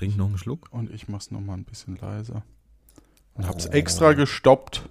Trink noch einen Schluck. Und ich mach's noch mal ein bisschen leiser. Und hab's oh. extra gestoppt.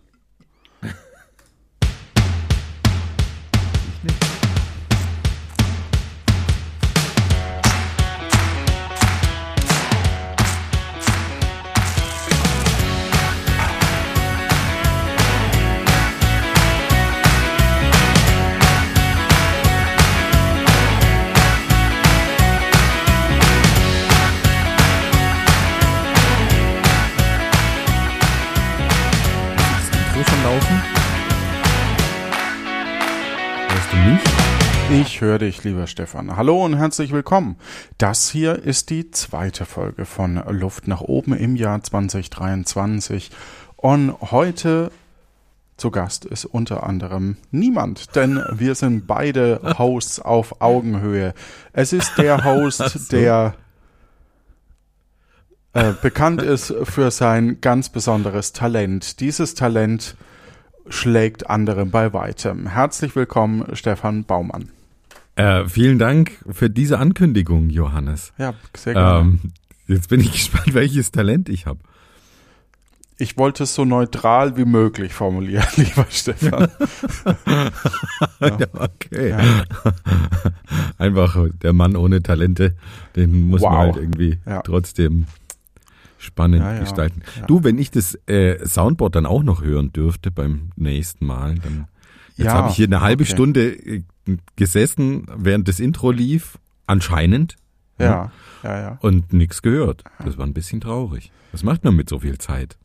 Lieber Stefan. Hallo und herzlich willkommen. Das hier ist die zweite Folge von Luft nach oben im Jahr 2023. Und heute zu Gast ist unter anderem niemand, denn wir sind beide Hosts auf Augenhöhe. Es ist der Host, der äh, bekannt ist für sein ganz besonderes Talent. Dieses Talent schlägt andere bei weitem. Herzlich willkommen, Stefan Baumann. Äh, vielen Dank für diese Ankündigung, Johannes. Ja, sehr gerne. Ähm, jetzt bin ich gespannt, welches Talent ich habe. Ich wollte es so neutral wie möglich formulieren, lieber Stefan. ja. ja, okay. Ja. Einfach der Mann ohne Talente, den muss wow. man halt irgendwie ja. trotzdem spannend gestalten. Du, wenn ich das äh, Soundboard dann auch noch hören dürfte beim nächsten Mal, dann jetzt habe ich hier eine halbe okay. Stunde äh, gesessen, während das Intro lief, anscheinend. Ja, ja, ja. Und nichts gehört. Das war ein bisschen traurig. Was macht man mit so viel Zeit?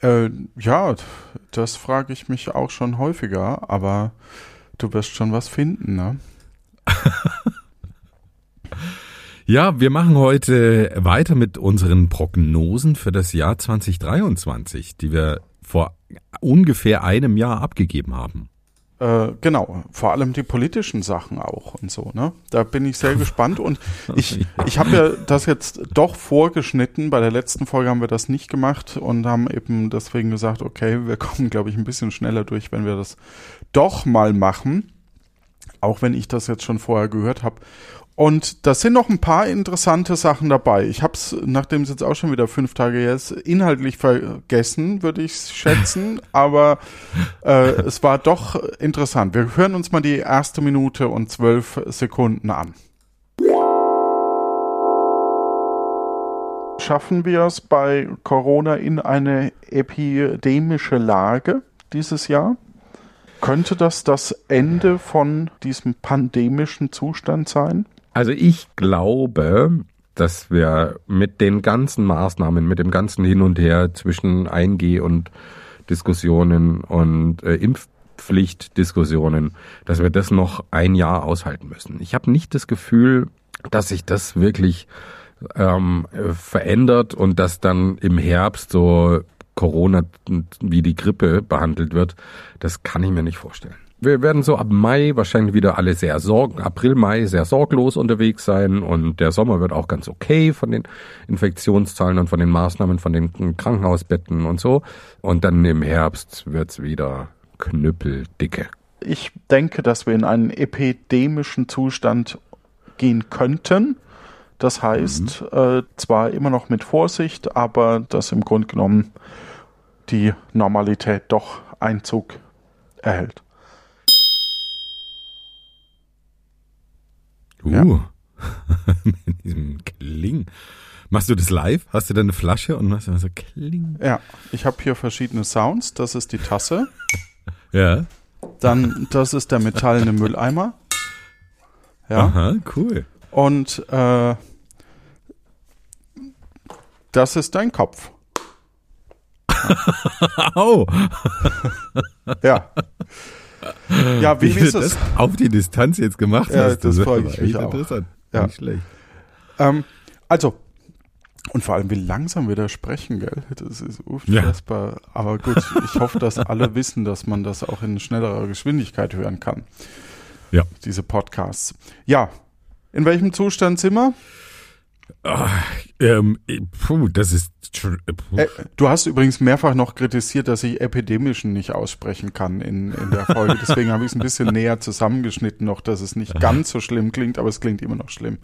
Äh, ja, das frage ich mich auch schon häufiger, aber du wirst schon was finden, ne? ja, wir machen heute weiter mit unseren Prognosen für das Jahr 2023, die wir vor ungefähr einem Jahr abgegeben haben. Äh, genau, vor allem die politischen Sachen auch und so, ne? Da bin ich sehr gespannt und ich, ich habe ja das jetzt doch vorgeschnitten. Bei der letzten Folge haben wir das nicht gemacht und haben eben deswegen gesagt, okay, wir kommen, glaube ich, ein bisschen schneller durch, wenn wir das doch mal machen. Auch wenn ich das jetzt schon vorher gehört habe. Und da sind noch ein paar interessante Sachen dabei. Ich habe es, nachdem es jetzt auch schon wieder fünf Tage her ist, inhaltlich vergessen, würde ich schätzen. aber äh, es war doch interessant. Wir hören uns mal die erste Minute und zwölf Sekunden an. Schaffen wir es bei Corona in eine epidemische Lage dieses Jahr? Könnte das das Ende von diesem pandemischen Zustand sein? Also ich glaube, dass wir mit den ganzen Maßnahmen, mit dem ganzen Hin und Her zwischen 1G und Diskussionen und äh, Impfpflichtdiskussionen, dass wir das noch ein Jahr aushalten müssen. Ich habe nicht das Gefühl, dass sich das wirklich ähm, verändert und dass dann im Herbst so Corona wie die Grippe behandelt wird. Das kann ich mir nicht vorstellen wir werden so ab Mai wahrscheinlich wieder alle sehr sorgen, April, Mai sehr sorglos unterwegs sein und der Sommer wird auch ganz okay von den Infektionszahlen und von den Maßnahmen, von den Krankenhausbetten und so. Und dann im Herbst wird's wieder knüppeldicke. Ich denke, dass wir in einen epidemischen Zustand gehen könnten. Das heißt, mhm. äh, zwar immer noch mit Vorsicht, aber dass im Grunde genommen die Normalität doch Einzug erhält. Uh. Ja. Mit diesem Kling. Machst du das live? Hast du da eine Flasche und machst immer so Kling? Ja, ich habe hier verschiedene Sounds. Das ist die Tasse. ja. Dann, das ist der metallene Mülleimer. Ja. Aha, cool. Und äh, das ist dein Kopf. Au. ja. Ja, wie, wie ist das? Auf die Distanz jetzt gemacht ja, hast. Das freue ich mich auch. Interessant. Ja. Nicht schlecht. Ähm, also, und vor allem, wie langsam wir da sprechen, gell? Das ist unfassbar. Ja. Aber gut, ich hoffe, dass alle wissen, dass man das auch in schnellerer Geschwindigkeit hören kann. Ja. Diese Podcasts. Ja. In welchem Zustand sind wir? Ach, ähm, puh, das ist. Äh, du hast übrigens mehrfach noch kritisiert, dass ich epidemischen nicht aussprechen kann in, in der Folge. Deswegen habe ich es ein bisschen näher zusammengeschnitten noch, dass es nicht ganz so schlimm klingt, aber es klingt immer noch schlimm.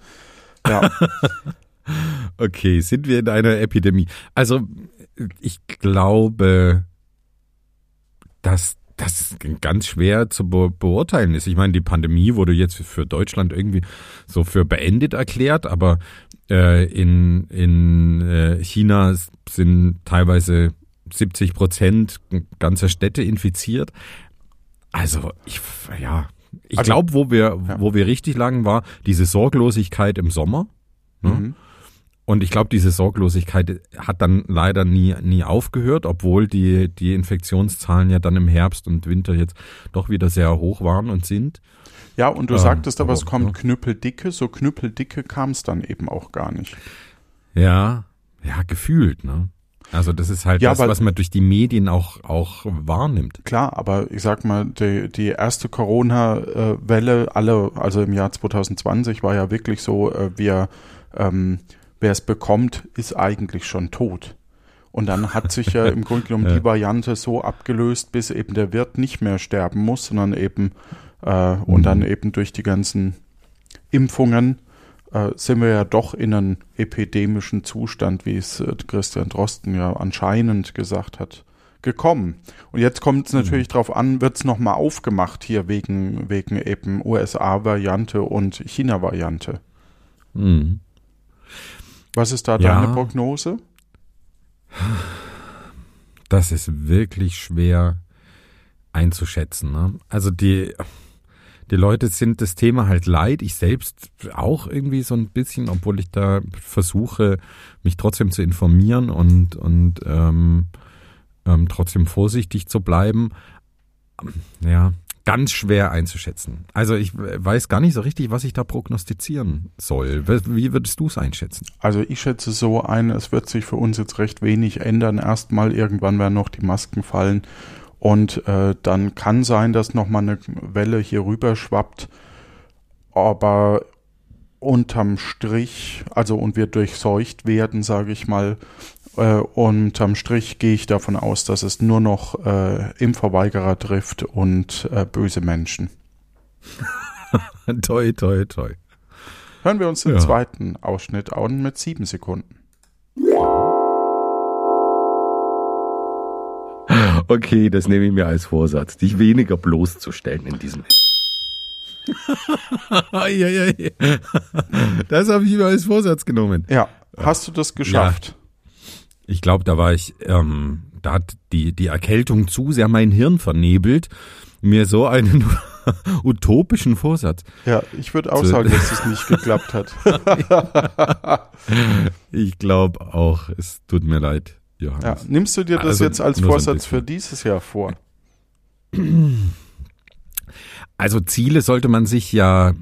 Ja. okay, sind wir in einer Epidemie? Also, ich glaube, dass das ganz schwer zu be beurteilen ist. Ich meine, die Pandemie wurde jetzt für Deutschland irgendwie so für beendet erklärt, aber äh, in, in äh, China sind teilweise 70 Prozent ganzer Städte infiziert. Also ich, ja, ich also, glaube, wo wir, ja. wo wir richtig lagen, war diese Sorglosigkeit im Sommer. Ne? Mhm. Und ich glaube, diese Sorglosigkeit hat dann leider nie, nie aufgehört, obwohl die, die Infektionszahlen ja dann im Herbst und Winter jetzt doch wieder sehr hoch waren und sind. Ja, und du ähm, sagtest aber, es kommt knüppeldicke, so knüppeldicke kam es dann eben auch gar nicht. Ja, ja, gefühlt, ne? Also das ist halt ja, das, was man durch die Medien auch, auch wahrnimmt. Klar, aber ich sag mal, die, die erste Corona-Welle, alle, also im Jahr 2020 war ja wirklich so, äh, wir ähm, wer es bekommt, ist eigentlich schon tot. Und dann hat sich ja im Grunde genommen ja. die Variante so abgelöst, bis eben der Wirt nicht mehr sterben muss, sondern eben äh, mhm. und dann eben durch die ganzen Impfungen äh, sind wir ja doch in einen epidemischen Zustand, wie es äh, Christian Drosten ja anscheinend gesagt hat, gekommen. Und jetzt kommt es mhm. natürlich mhm. darauf an, wird es nochmal aufgemacht hier wegen, wegen eben USA-Variante und China-Variante. Mhm. Was ist da ja, deine Prognose? Das ist wirklich schwer einzuschätzen. Ne? Also die, die Leute sind das Thema halt leid. Ich selbst auch irgendwie so ein bisschen, obwohl ich da versuche, mich trotzdem zu informieren und, und ähm, ähm, trotzdem vorsichtig zu bleiben. Ja, ganz schwer einzuschätzen. Also ich weiß gar nicht so richtig, was ich da prognostizieren soll. Wie würdest du es einschätzen? Also ich schätze so ein, es wird sich für uns jetzt recht wenig ändern. Erstmal irgendwann werden noch die Masken fallen und äh, dann kann sein, dass nochmal eine Welle hier rüber schwappt. Aber unterm Strich, also und wir durchseucht werden, sage ich mal, äh, unterm Strich gehe ich davon aus, dass es nur noch äh, Impfverweigerer trifft und äh, böse Menschen. toi, toi, toi. Hören wir uns den ja. zweiten Ausschnitt an mit sieben Sekunden. Okay, das nehme ich mir als Vorsatz, dich weniger bloßzustellen in diesem. das habe ich mir als Vorsatz genommen. Ja, hast du das geschafft? Ja. Ich glaube, da war ich, ähm, da hat die, die Erkältung zu sehr mein Hirn vernebelt, mir so einen utopischen Vorsatz. Ja, ich würde auch sagen, dass es nicht geklappt hat. ich glaube auch, es tut mir leid, Johannes. Ja, nimmst du dir das also, jetzt als Vorsatz so für dieses Jahr vor? Also Ziele sollte man sich ja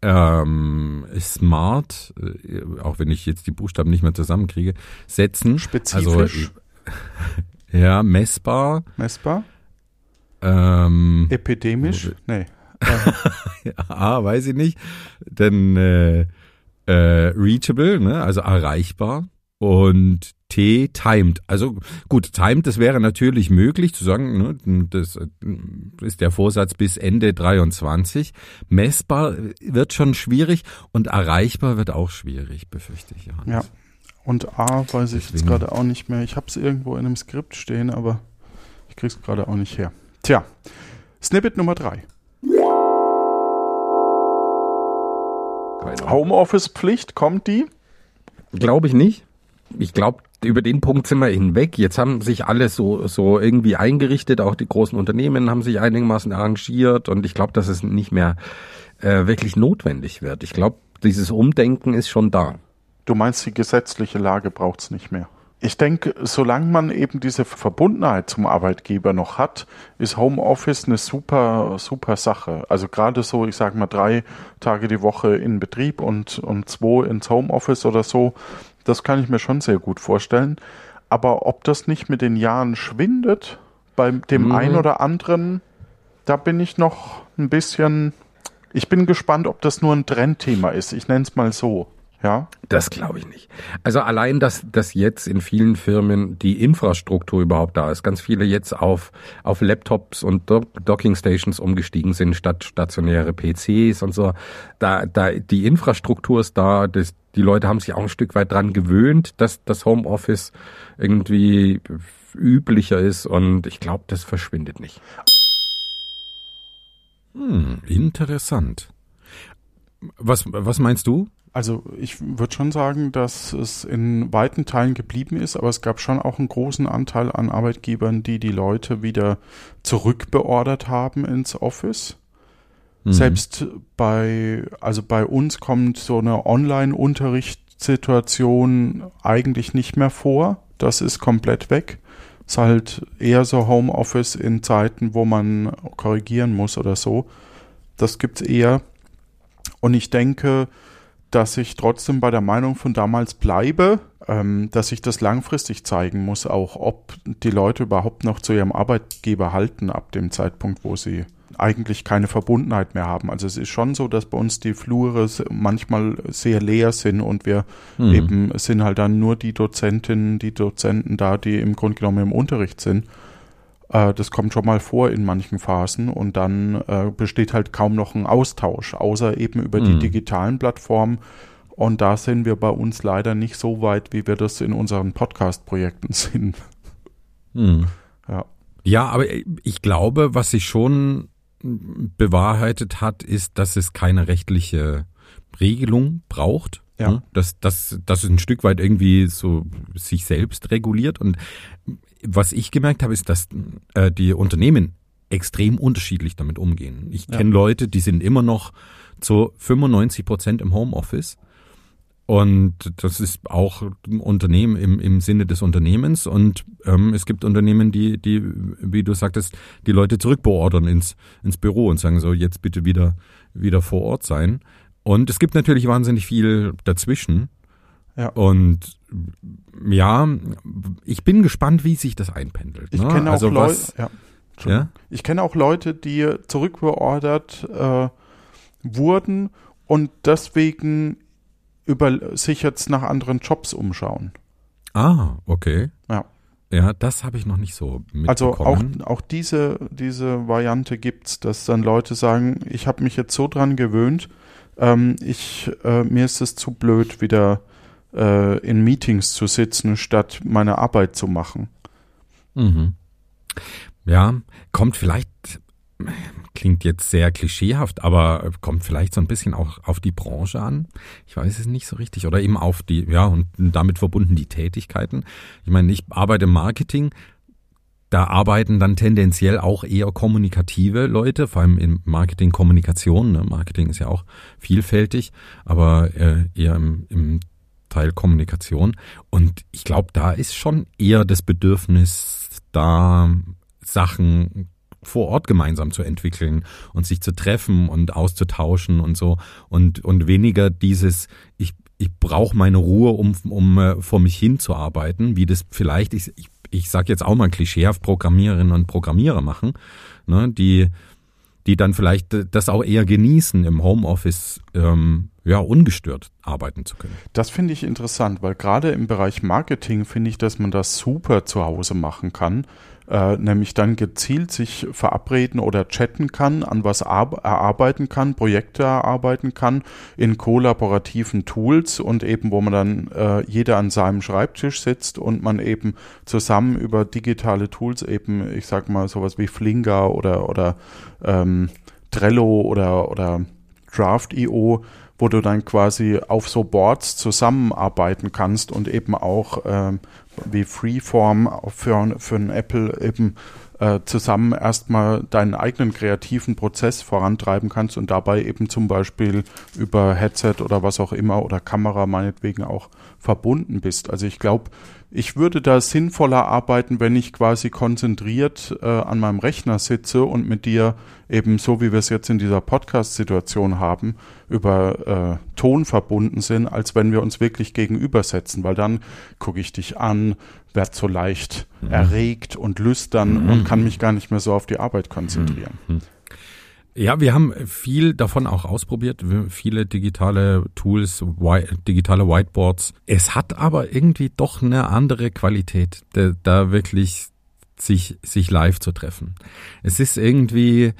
ähm, smart, äh, auch wenn ich jetzt die Buchstaben nicht mehr zusammenkriege, setzen. Spezifisch. Also, ja, messbar. Messbar. Ähm, Epidemisch? Nee. ja, weiß ich nicht. Denn äh, äh, reachable, ne, also erreichbar und T timed. Also gut, timed, das wäre natürlich möglich zu sagen, ne, das äh, ist der Vorsatz bis Ende 23. Messbar wird schon schwierig und erreichbar wird auch schwierig, befürchte ich. Johannes. Ja. Und A weiß ich Deswegen. jetzt gerade auch nicht mehr. Ich habe es irgendwo in einem Skript stehen, aber ich krieg's gerade auch nicht her. Tja, Snippet Nummer 3. Homeoffice-Pflicht, kommt die? Glaube ich nicht ich glaube, über den Punkt sind wir hinweg. Jetzt haben sich alle so, so irgendwie eingerichtet, auch die großen Unternehmen haben sich einigermaßen arrangiert und ich glaube, dass es nicht mehr äh, wirklich notwendig wird. Ich glaube, dieses Umdenken ist schon da. Du meinst, die gesetzliche Lage braucht's nicht mehr? Ich denke, solange man eben diese Verbundenheit zum Arbeitgeber noch hat, ist Homeoffice eine super, super Sache. Also gerade so, ich sage mal, drei Tage die Woche in Betrieb und, und zwei ins Homeoffice oder so, das kann ich mir schon sehr gut vorstellen. Aber ob das nicht mit den Jahren schwindet, bei dem mhm. einen oder anderen, da bin ich noch ein bisschen. Ich bin gespannt, ob das nur ein Trendthema ist. Ich nenne es mal so. Ja. Das glaube ich nicht. Also allein, dass, dass jetzt in vielen Firmen die Infrastruktur überhaupt da ist, ganz viele jetzt auf, auf Laptops und Docking Stations umgestiegen sind statt stationäre PCs und so. Da, da, die Infrastruktur ist da, das, die Leute haben sich auch ein Stück weit dran gewöhnt, dass das Homeoffice irgendwie üblicher ist und ich glaube, das verschwindet nicht. Hm, interessant. Was, was meinst du? Also ich würde schon sagen, dass es in weiten Teilen geblieben ist, aber es gab schon auch einen großen Anteil an Arbeitgebern, die die Leute wieder zurückbeordert haben ins Office. Mhm. Selbst bei, also bei uns kommt so eine Online-Unterrichtssituation eigentlich nicht mehr vor. Das ist komplett weg. Ist halt eher so Homeoffice in Zeiten, wo man korrigieren muss oder so. Das gibt's eher. Und ich denke, dass ich trotzdem bei der Meinung von damals bleibe, ähm, dass ich das langfristig zeigen muss, auch ob die Leute überhaupt noch zu ihrem Arbeitgeber halten ab dem Zeitpunkt, wo sie eigentlich keine Verbundenheit mehr haben. Also es ist schon so, dass bei uns die Flure manchmal sehr leer sind und wir mhm. eben sind halt dann nur die Dozentinnen, die Dozenten da, die im Grunde genommen im Unterricht sind. Äh, das kommt schon mal vor in manchen Phasen und dann äh, besteht halt kaum noch ein Austausch, außer eben über mhm. die digitalen Plattformen. Und da sind wir bei uns leider nicht so weit, wie wir das in unseren Podcast-Projekten sind. Mhm. Ja. ja, aber ich glaube, was sich schon bewahrheitet hat, ist, dass es keine rechtliche Regelung braucht. Ja. Ne? Dass, dass, dass es ein Stück weit irgendwie so sich selbst reguliert. Und was ich gemerkt habe, ist, dass äh, die Unternehmen extrem unterschiedlich damit umgehen. Ich kenne ja. Leute, die sind immer noch zu 95 Prozent im Homeoffice. Und das ist auch ein Unternehmen im, im Sinne des Unternehmens. Und ähm, es gibt Unternehmen, die, die, wie du sagtest, die Leute zurückbeordern ins, ins Büro und sagen so, jetzt bitte wieder, wieder vor Ort sein. Und es gibt natürlich wahnsinnig viel dazwischen. Ja. Und ja, ich bin gespannt, wie sich das einpendelt. Ich ne? kenne auch, also Leute, ja. ja? Ich kenne auch Leute, die zurückbeordert äh, wurden und deswegen über sich jetzt nach anderen Jobs umschauen. Ah, okay. Ja. Ja, das habe ich noch nicht so mitbekommen. Also auch, auch diese, diese Variante gibt's, dass dann Leute sagen, ich habe mich jetzt so dran gewöhnt, ähm, ich, äh, mir ist es zu blöd, wieder äh, in Meetings zu sitzen, statt meine Arbeit zu machen. Mhm. Ja, kommt vielleicht klingt jetzt sehr klischeehaft, aber kommt vielleicht so ein bisschen auch auf die Branche an. Ich weiß es nicht so richtig. Oder eben auf die, ja, und damit verbunden die Tätigkeiten. Ich meine, ich arbeite im Marketing. Da arbeiten dann tendenziell auch eher kommunikative Leute, vor allem in Marketing, Kommunikation. Ne? Marketing ist ja auch vielfältig, aber äh, eher im, im Teil Kommunikation. Und ich glaube, da ist schon eher das Bedürfnis, da Sachen vor Ort gemeinsam zu entwickeln und sich zu treffen und auszutauschen und so und und weniger dieses ich ich brauche meine Ruhe, um um äh, vor mich hin zu arbeiten, wie das vielleicht ich ich, ich sag jetzt auch mal klischeehaft Programmiererinnen und Programmierer machen, ne, die die dann vielleicht das auch eher genießen, im Homeoffice ähm, ja ungestört arbeiten zu können. Das finde ich interessant, weil gerade im Bereich Marketing finde ich, dass man das super zu Hause machen kann äh, nämlich dann gezielt sich verabreden oder chatten kann, an was erarbeiten kann, Projekte erarbeiten kann in kollaborativen Tools und eben, wo man dann äh, jeder an seinem Schreibtisch sitzt und man eben zusammen über digitale Tools eben, ich sag mal, sowas wie Flinger oder, oder ähm, Trello oder, oder Draft.io wo du dann quasi auf so Boards zusammenarbeiten kannst und eben auch ähm, wie Freeform für, für ein Apple eben äh, zusammen erstmal deinen eigenen kreativen Prozess vorantreiben kannst und dabei eben zum Beispiel über Headset oder was auch immer oder Kamera meinetwegen auch verbunden bist. Also ich glaube, ich würde da sinnvoller arbeiten, wenn ich quasi konzentriert äh, an meinem Rechner sitze und mit dir eben so, wie wir es jetzt in dieser Podcast-Situation haben, über äh, Ton verbunden sind, als wenn wir uns wirklich gegenübersetzen, weil dann gucke ich dich an, werde so leicht mhm. erregt und lüstern mhm. und kann mich gar nicht mehr so auf die Arbeit konzentrieren. Mhm. Ja, wir haben viel davon auch ausprobiert, viele digitale Tools, digitale Whiteboards. Es hat aber irgendwie doch eine andere Qualität, da wirklich sich, sich live zu treffen. Es ist irgendwie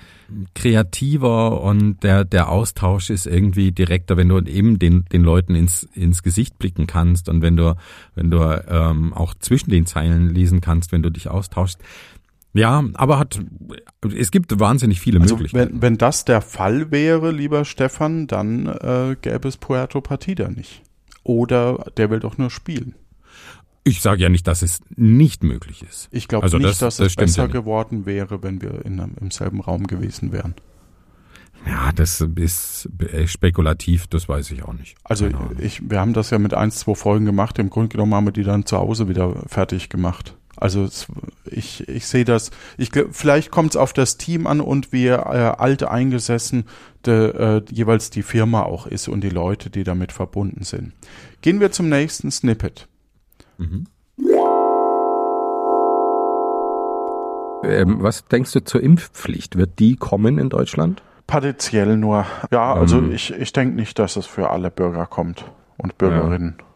kreativer und der, der Austausch ist irgendwie direkter, wenn du eben den, den Leuten ins, ins Gesicht blicken kannst und wenn du, wenn du ähm, auch zwischen den Zeilen lesen kannst, wenn du dich austauschst. Ja, aber hat es gibt wahnsinnig viele also Möglichkeiten. Wenn, wenn das der Fall wäre, lieber Stefan, dann äh, gäbe es Puerto Partida nicht. Oder der will doch nur spielen. Ich sage ja nicht, dass es nicht möglich ist. Ich glaube also nicht, das, dass das es besser ja geworden wäre, wenn wir in, im selben Raum gewesen wären. Ja, das ist spekulativ, das weiß ich auch nicht. Also ich, wir haben das ja mit ein, zwei Folgen gemacht. Im Grunde genommen haben wir die dann zu Hause wieder fertig gemacht. Also ich, ich sehe das, ich, vielleicht kommt es auf das Team an und wie äh, alt eingesessen de, äh, jeweils die Firma auch ist und die Leute, die damit verbunden sind. Gehen wir zum nächsten Snippet. Mhm. Ähm, was denkst du zur Impfpflicht? Wird die kommen in Deutschland? Partiell nur. Ja, also ähm. ich, ich denke nicht, dass es für alle Bürger kommt und Bürgerinnen. Ja.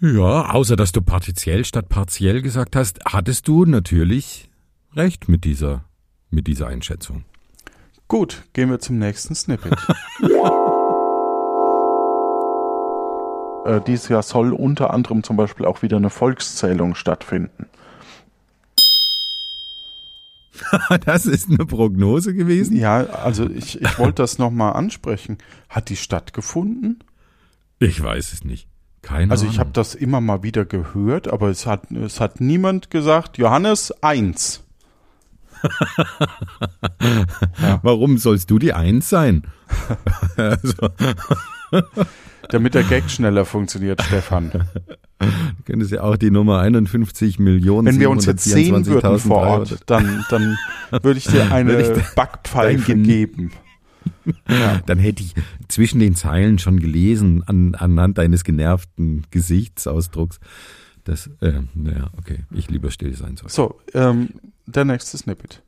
Ja, außer dass du partiell statt partiell gesagt hast, hattest du natürlich recht mit dieser, mit dieser Einschätzung. Gut, gehen wir zum nächsten Snippet. äh, dieses Jahr soll unter anderem zum Beispiel auch wieder eine Volkszählung stattfinden. das ist eine Prognose gewesen? Ja, also ich, ich wollte das nochmal ansprechen. Hat die stattgefunden? Ich weiß es nicht. Keine also ich habe das immer mal wieder gehört, aber es hat, es hat niemand gesagt, Johannes, eins. ja. Warum sollst du die Eins sein? also. Damit der Gag schneller funktioniert, Stefan. Du könntest ja auch die Nummer 51 Millionen. Wenn wir uns jetzt sehen würden vor Ort, dann, dann würde ich dir eine ich Backpfeife geben. Ja. Dann hätte ich zwischen den Zeilen schon gelesen, an, anhand deines genervten Gesichtsausdrucks, dass, äh, naja, okay, ich lieber still sein soll. So, ähm, der nächste Snippet.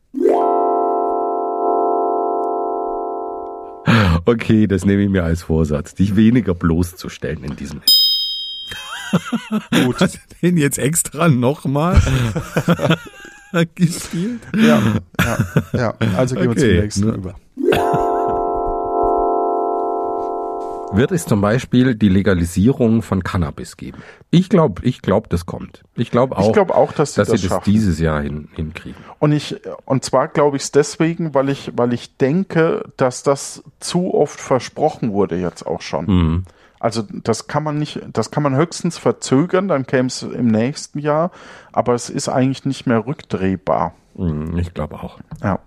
Okay, das nehme ich mir als Vorsatz, dich weniger bloßzustellen in diesem. Gut. Hast du den jetzt extra nochmal gespielt? Ja, ja, ja. Also gehen okay. wir zum nächsten ne? über. wird es zum Beispiel die Legalisierung von Cannabis geben. Ich glaube, ich glaube, das kommt. Ich glaube auch, ich glaub auch, dass sie dass das, sie das dieses Jahr hin, hinkriegen. Und ich, und zwar glaube ich es deswegen, weil ich, weil ich denke, dass das zu oft versprochen wurde jetzt auch schon. Mhm. Also das kann man nicht, das kann man höchstens verzögern, dann käme es im nächsten Jahr, aber es ist eigentlich nicht mehr rückdrehbar. Mhm, ich glaube auch. Ja.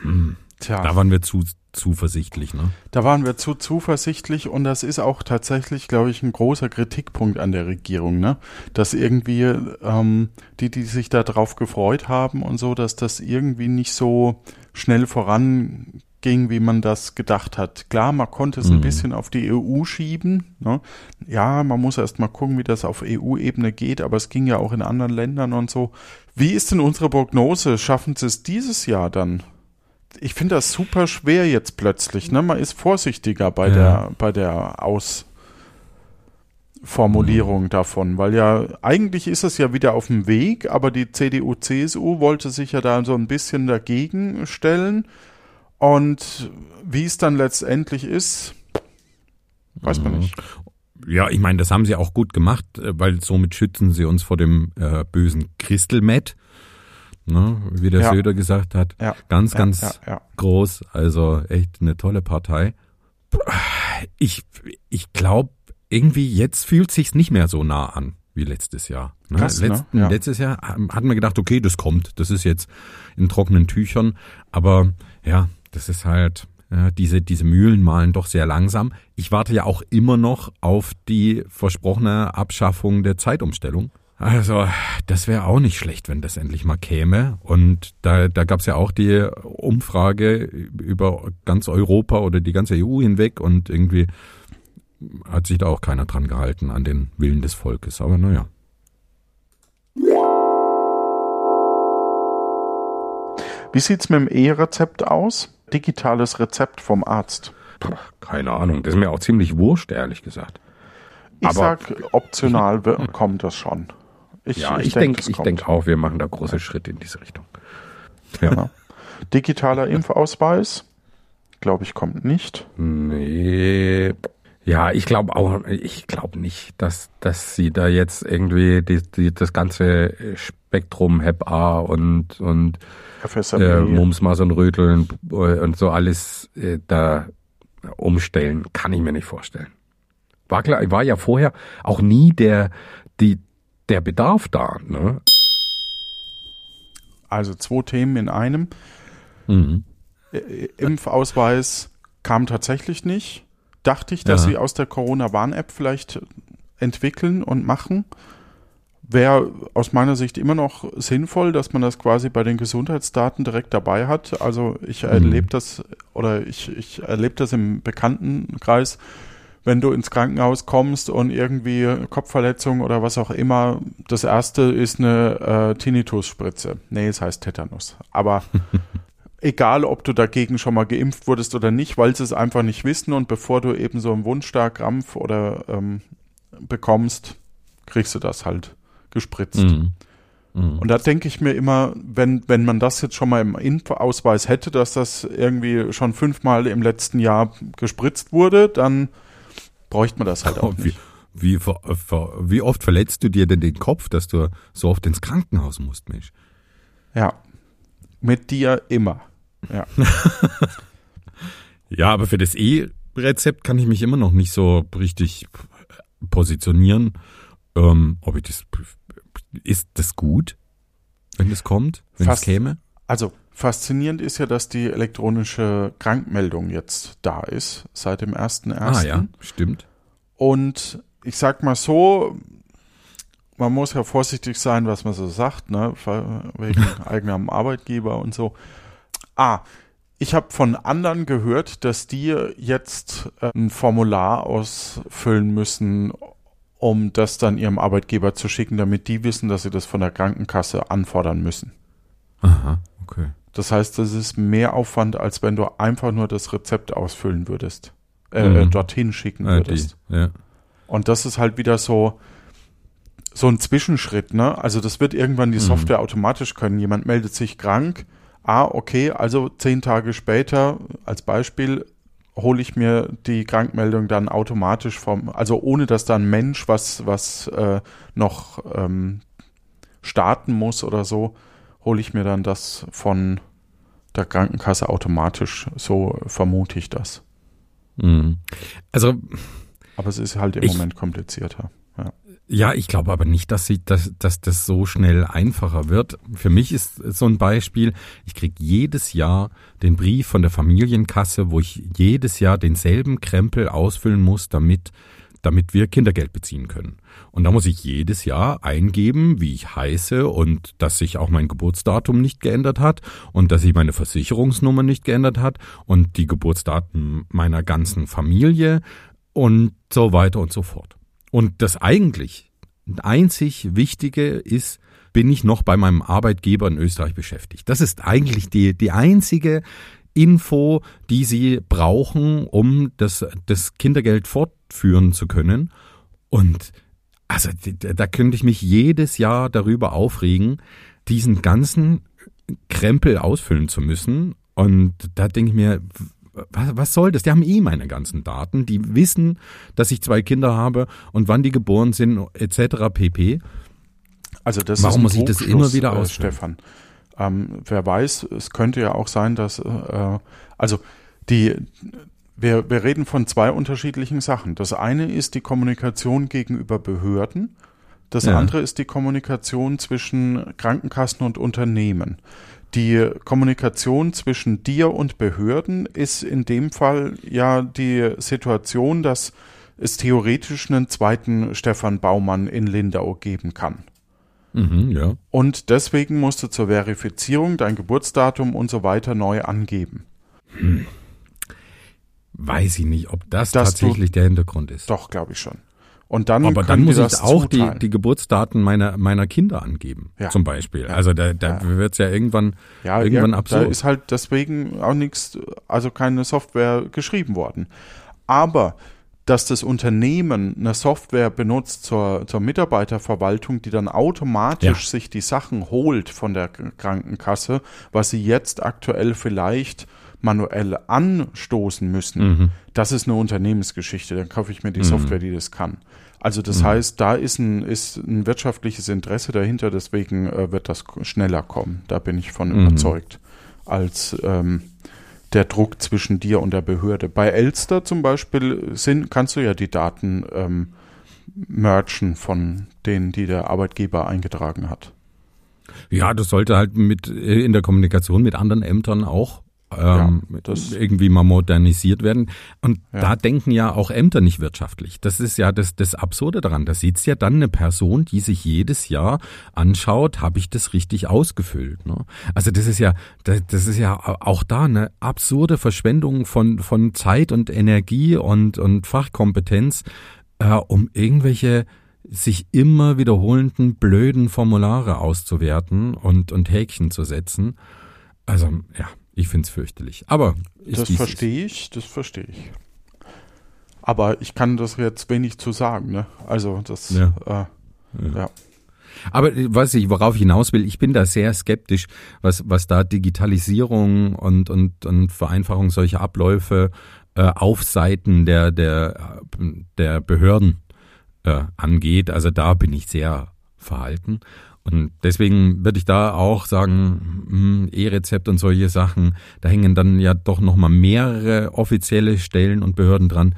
Hm. Tja. Da waren wir zu zuversichtlich, ne? Da waren wir zu zuversichtlich und das ist auch tatsächlich, glaube ich, ein großer Kritikpunkt an der Regierung, ne? Dass irgendwie ähm, die, die sich da drauf gefreut haben und so, dass das irgendwie nicht so schnell voranging, wie man das gedacht hat. Klar, man konnte es mhm. ein bisschen auf die EU schieben. Ne? Ja, man muss erst mal gucken, wie das auf EU-Ebene geht, aber es ging ja auch in anderen Ländern und so. Wie ist denn unsere Prognose? Schaffen sie es dieses Jahr dann? Ich finde das super schwer jetzt plötzlich. Ne? Man ist vorsichtiger bei ja. der bei der Ausformulierung mhm. davon, weil ja eigentlich ist es ja wieder auf dem Weg, aber die CDU CSU wollte sich ja da so ein bisschen dagegen stellen und wie es dann letztendlich ist, weiß man mhm. nicht. Ja, ich meine, das haben sie auch gut gemacht, äh, weil somit schützen sie uns vor dem äh, bösen Christelmet ne, wie der ja. Söder gesagt hat. Ja. Ganz, ganz ja, groß. Also echt eine tolle Partei. Ich, ich glaube, irgendwie jetzt fühlt sich's nicht mehr so nah an wie letztes Jahr. Ne? Krass, ne? Letzten, ne? Letztes Jahr hatten wir gedacht, okay, das kommt, das ist jetzt in trockenen Tüchern, aber ja, das ist halt, ja, diese, diese Mühlen malen doch sehr langsam. Ich warte ja auch immer noch auf die versprochene Abschaffung der Zeitumstellung. Also, das wäre auch nicht schlecht, wenn das endlich mal käme. Und da, da gab es ja auch die Umfrage über ganz Europa oder die ganze EU hinweg und irgendwie hat sich da auch keiner dran gehalten an den Willen des Volkes. Aber naja. Wie sieht's mit dem E-Rezept aus? Digitales Rezept vom Arzt. Puh, keine Ahnung, das ist mir auch ziemlich wurscht, ehrlich gesagt. Ich Aber- sag, optional kommt das schon. Ich, ja, ich, denk, denke ich kommt. denk auch, wir machen da große Schritte in diese Richtung. Ja. Digitaler Impfausweis, glaube ich, kommt nicht. Nee. Ja, ich glaube auch, ich glaube nicht, dass, dass sie da jetzt irgendwie die, die, das ganze Spektrum Hep A und, und äh, Mumsmas und Röteln und so alles äh, da umstellen, kann ich mir nicht vorstellen. War klar, war ja vorher auch nie der, die, der Bedarf da, ne? Also zwei Themen in einem. Mhm. Äh, Impfausweis kam tatsächlich nicht. Dachte ich, dass Ja. sie aus der Corona-Warn-App vielleicht entwickeln und machen. Wäre aus meiner Sicht immer noch sinnvoll, dass man das quasi bei den Gesundheitsdaten direkt dabei hat. Also ich erlebe das oder ich, ich erlebe das im Bekanntenkreis, wenn du ins Krankenhaus kommst und irgendwie Kopfverletzung oder was auch immer, das erste ist eine äh, Tinnitus-Spritze. Nee, es heißt Tetanus. Aber egal, ob du dagegen schon mal geimpft wurdest oder nicht, weil sie es einfach nicht wissen und bevor du eben so einen Wundstarkrampf oder ähm, bekommst, kriegst du das halt gespritzt. Mhm. Mhm. Und da denke ich mir immer, wenn, wenn man das jetzt schon mal im Impfausweis hätte, dass das irgendwie schon fünfmal im letzten Jahr gespritzt wurde, dann bräuchte man das halt auch wie, nicht. wie, ver- wie oft verletzt du dir denn den Kopf, dass du so oft ins Krankenhaus musst, Mensch? Ja. Mit dir immer. Ja. Ja, aber für das E-Rezept kann ich mich immer noch nicht so richtig positionieren. Ähm, ob ich das ist das gut, wenn das kommt, wenn es käme? Also faszinierend ist ja, dass die elektronische Krankmeldung jetzt da ist, seit dem 1.1. Ah ja, stimmt. Und ich sag mal so, man muss ja vorsichtig sein, was man so sagt, ne, wegen eigenem Arbeitgeber und so. Ah, ich habe von anderen gehört, dass die jetzt äh, ein Formular ausfüllen müssen, um das dann ihrem Arbeitgeber zu schicken, damit die wissen, dass sie das von der Krankenkasse anfordern müssen. Aha, okay. Das heißt, das ist mehr Aufwand, als wenn du einfach nur das Rezept ausfüllen würdest, äh, Mhm. dorthin schicken Ah, würdest. ja. Und das ist halt wieder so, so ein Zwischenschritt, ne? Also das wird irgendwann die Mhm. Software automatisch können. Jemand meldet sich krank. Ah, okay, also zehn Tage später, als Beispiel, hole ich mir die Krankmeldung dann automatisch vom, also ohne dass da ein Mensch was, was äh, noch ähm, starten muss oder so, hole ich mir dann das von der Krankenkasse automatisch. So vermute ich das. Mhm. Also Aber es ist halt im Ich- Moment komplizierter. Ja. Ja, ich glaube aber nicht, dass, sie, dass, dass das so schnell einfacher wird. Für mich ist so ein Beispiel, ich krieg jedes Jahr den Brief von der Familienkasse, wo ich jedes Jahr denselben Krempel ausfüllen muss, damit, damit wir Kindergeld beziehen können. Und da muss ich jedes Jahr eingeben, wie ich heiße und dass sich auch mein Geburtsdatum nicht geändert hat und dass sich meine Versicherungsnummer nicht geändert hat und die Geburtsdaten meiner ganzen Familie und so weiter und so fort. Und das eigentlich einzig Wichtige ist, bin ich noch bei meinem Arbeitgeber in Österreich beschäftigt. Das ist eigentlich die, die einzige Info, die Sie brauchen, um das, das Kindergeld fortführen zu können. Und also da könnte ich mich jedes Jahr darüber aufregen, diesen ganzen Krempel ausfüllen zu müssen. Und da denke ich mir, was, was soll das? Die haben eh meine ganzen Daten. Die wissen, dass ich zwei Kinder habe und wann die geboren sind, etc. pp. Also das Warum ist ein muss ich das immer wieder äh, ausfüllen? Stefan. Ähm, wer weiß, es könnte ja auch sein, dass äh, also die wir, wir reden von zwei unterschiedlichen Sachen. Das eine ist die Kommunikation gegenüber Behörden. Das Ja. andere ist die Kommunikation zwischen Krankenkassen und Unternehmen. Die Kommunikation zwischen dir und Behörden ist in dem Fall ja die Situation, dass es theoretisch einen zweiten Stefan Baumann in Lindau geben kann. Mhm, ja. Und deswegen musst du zur Verifizierung dein Geburtsdatum und so weiter neu angeben. Weiß ich nicht, ob das, Dass du- tatsächlich der Hintergrund ist. Doch, glaube ich schon. Und dann Aber dann muss ich auch die, die Geburtsdaten meiner, meiner Kinder angeben, Ja. zum Beispiel. Also da, da wird's ja irgendwann, ja, irgendwann ja, absurd. Da ist halt deswegen auch nichts, also keine Software geschrieben worden. Aber dass das Unternehmen eine Software benutzt zur, zur Mitarbeiterverwaltung, die dann automatisch Ja. sich die Sachen holt von der Krankenkasse, was sie jetzt aktuell vielleicht manuell anstoßen müssen, Mhm. das ist eine Unternehmensgeschichte. Dann kaufe ich mir die Software, die das kann. Also das heißt, da ist ein, ist ein wirtschaftliches Interesse dahinter, deswegen äh, wird das schneller kommen. Da bin ich von Mhm. überzeugt, als ähm, der Druck zwischen dir und der Behörde. Bei Elster zum Beispiel sind, kannst du ja die Daten ähm, merchen von denen, die der Arbeitgeber eingetragen hat. Ja, das sollte halt mit äh, in der Kommunikation mit anderen Ämtern auch ähm, Ja, irgendwie mal modernisiert werden. Und Ja. da denken ja auch Ämter nicht wirtschaftlich. Das ist ja das, das Absurde daran. Da sitzt ja dann eine Person, die sich jedes Jahr anschaut, habe ich das richtig ausgefüllt. Ne? Also das ist ja, das, das ist ja auch da eine absurde Verschwendung von, von Zeit und Energie und, und Fachkompetenz, äh, um irgendwelche sich immer wiederholenden blöden Formulare auszuwerten und, und Häkchen zu setzen. Also, ja, ich find's fürchterlich. Aber Das es verstehe ich, das verstehe ich. Aber ich kann das jetzt wenig zu sagen, ne? Also das, Ja. Äh, ja. Aber äh, was ich, worauf ich hinaus will, ich bin da sehr skeptisch, was, was da Digitalisierung und, und, und Vereinfachung solcher Abläufe äh, auf Seiten der, der, äh, der Behörden äh, angeht. Also da bin ich sehr verhalten. Und deswegen würde ich da auch sagen, hm, E-Rezept und solche Sachen, da hängen dann ja doch nochmal mehrere offizielle Stellen und Behörden dran.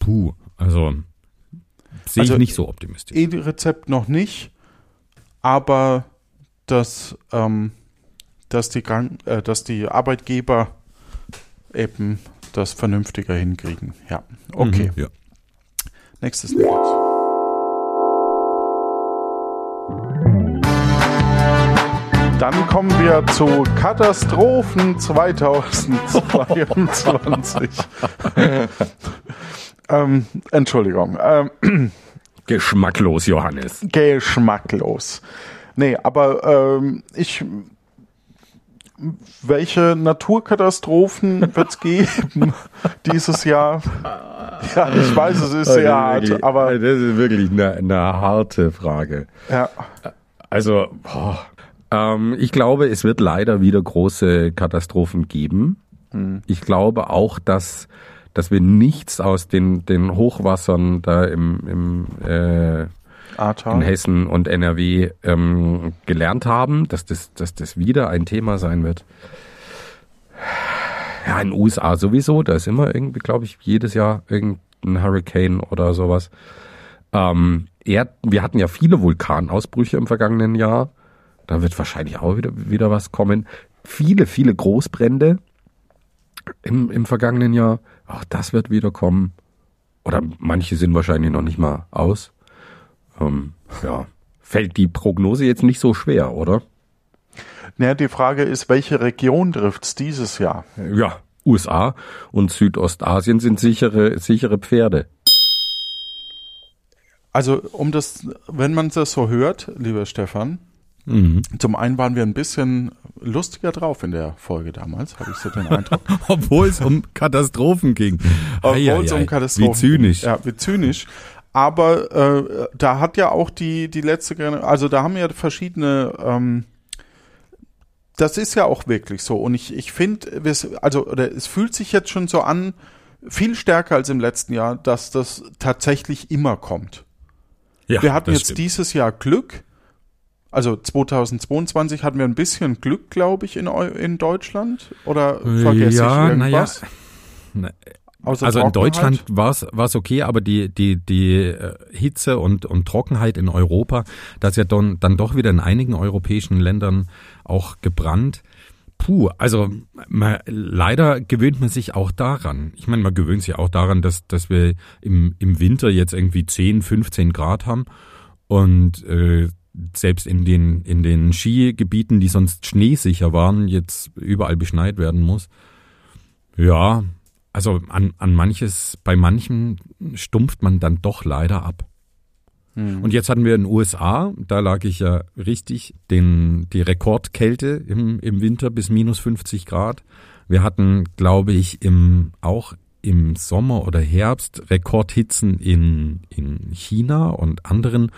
Puh, also sehe Also ich nicht so optimistisch. E-Rezept noch nicht, aber dass, ähm, dass, die äh, dass die Arbeitgeber eben das vernünftiger hinkriegen. Ja, okay. Mhm, ja. Nächstes Lied. Dann kommen wir zu Katastrophen 2022. ähm, Entschuldigung. Ähm, Geschmacklos, Johannes. geschmacklos. Nee, aber ähm, ich. Welche Naturkatastrophen wird es geben dieses Jahr? Ja, ich weiß, es ist sehr hart, aber das ist wirklich eine, eine harte Frage. ja, Also, boah, ähm, ich glaube, es wird leider wieder große Katastrophen geben. Ich glaube auch, dass, dass wir nichts aus den, den Hochwassern da im, im äh, in. Hessen und NRW ähm, gelernt haben, dass das, dass das wieder ein Thema sein wird. Ja, in den USA sowieso, da ist immer irgendwie, glaube ich, jedes Jahr irgendein Hurricane oder sowas. Ähm, Erd, wir hatten ja viele Vulkanausbrüche im vergangenen Jahr. Da wird wahrscheinlich auch wieder, wieder was kommen. Viele, viele Großbrände im, im vergangenen Jahr. Auch das wird wieder kommen. Oder manche sind wahrscheinlich noch nicht mal aus. Ähm, ja, fällt die Prognose jetzt nicht so schwer, oder? Naja, die Frage ist, welche Region trifft's dieses Jahr? Ja, USA und Südostasien sind sichere, sichere Pferde. Also, um das, wenn man das so hört, lieber Stefan, Mhm. zum einen waren wir ein bisschen lustiger drauf in der Folge damals, habe ich so den Eindruck. Obwohl es um Katastrophen ging. Obwohl es um Katastrophen Wie zynisch. Ja, wie zynisch. Aber äh, da hat ja auch die, die letzte Generation, also da haben ja verschiedene, ähm, das ist ja auch wirklich so. Und ich, ich finde, also oder es fühlt sich jetzt schon so an, viel stärker als im letzten Jahr, dass das tatsächlich immer kommt. Ja, Wir hatten jetzt stimmt. dieses Jahr Glück. Also 2022 hatten wir ein bisschen Glück, glaube ich, in, in Deutschland. Oder vergesse Ja, ich na ja. irgendwas? Na, Außer Also in? Deutschland war's war's okay, aber die die die äh, Hitze und und Trockenheit in Europa, das ist ja dann dann doch wieder in einigen europäischen Ländern auch gebrannt. Puh, also man, leider gewöhnt man sich auch daran. Ich meine, man gewöhnt sich auch daran, dass dass wir im im Winter jetzt irgendwie 10, 15 Grad haben und äh, selbst in den in den Skigebieten, die sonst schneesicher waren, jetzt überall beschneit werden muss. Ja, also an, an manches, bei manchen stumpft man dann doch leider ab. Hm. Und jetzt hatten wir in den USA, da lag ich ja richtig, den, die Rekordkälte im, im Winter bis minus 50 Grad. Wir hatten, glaube ich, im, auch im Sommer oder Herbst Rekordhitzen in, in China und anderen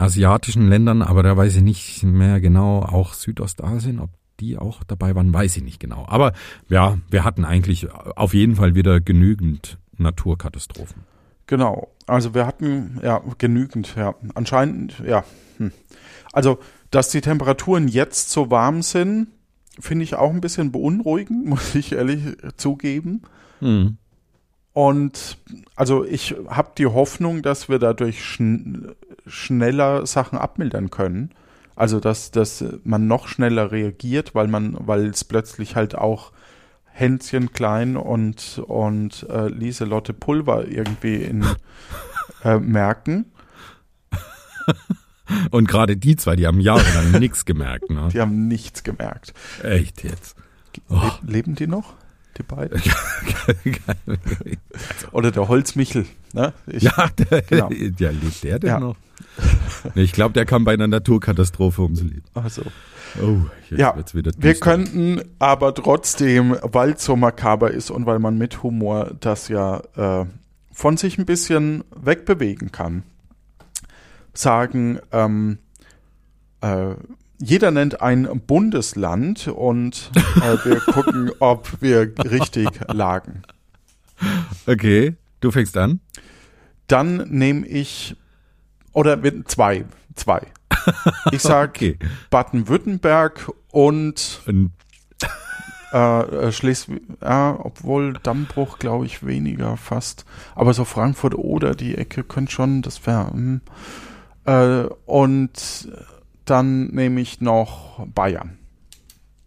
asiatischen Ländern, aber da weiß ich nicht mehr genau, auch Südostasien, ob die auch dabei waren, weiß ich nicht genau. Aber ja, wir hatten eigentlich auf jeden Fall wieder genügend Naturkatastrophen. Genau. Also wir hatten ja genügend, ja. Anscheinend, ja. Hm. Also, dass die Temperaturen jetzt so warm sind, finde ich auch ein bisschen beunruhigend, muss ich ehrlich zugeben. Hm. Und also ich habe die Hoffnung, dass wir dadurch schn schneller Sachen abmildern können. Also dass, dass man noch schneller reagiert, weil man, weil es plötzlich halt auch Hänschen klein und, und äh, Lieselotte Pulver irgendwie in äh, merken. Und gerade die zwei, die haben jahrelang nichts gemerkt. Ne? Die haben nichts gemerkt. Echt jetzt. Le leben die noch? Die beiden? Oder der Holzmichel. Ne? Ich, ja, der, genau. ja, lebt der denn Ja. noch? Nee, Ich glaube, der kam bei einer Naturkatastrophe ums Leben. Also. Oh, jetzt Ja, wird's wieder Wir könnten aber trotzdem, weil es so makaber ist und weil man mit Humor das ja äh, von sich ein bisschen wegbewegen kann, sagen, ähm, äh, jeder nennt ein Bundesland und äh, wir gucken, ob wir richtig lagen. Okay, du fängst an. Dann nehme ich, oder zwei, zwei. Ich sag Okay. Baden-Württemberg und Und Äh, äh, Schleswig, ja, obwohl Dammbruch glaube ich weniger fast. Aber so Frankfurt oder die Ecke könnte schon, das wäre. Hm. Äh, und dann nehme ich noch Bayern.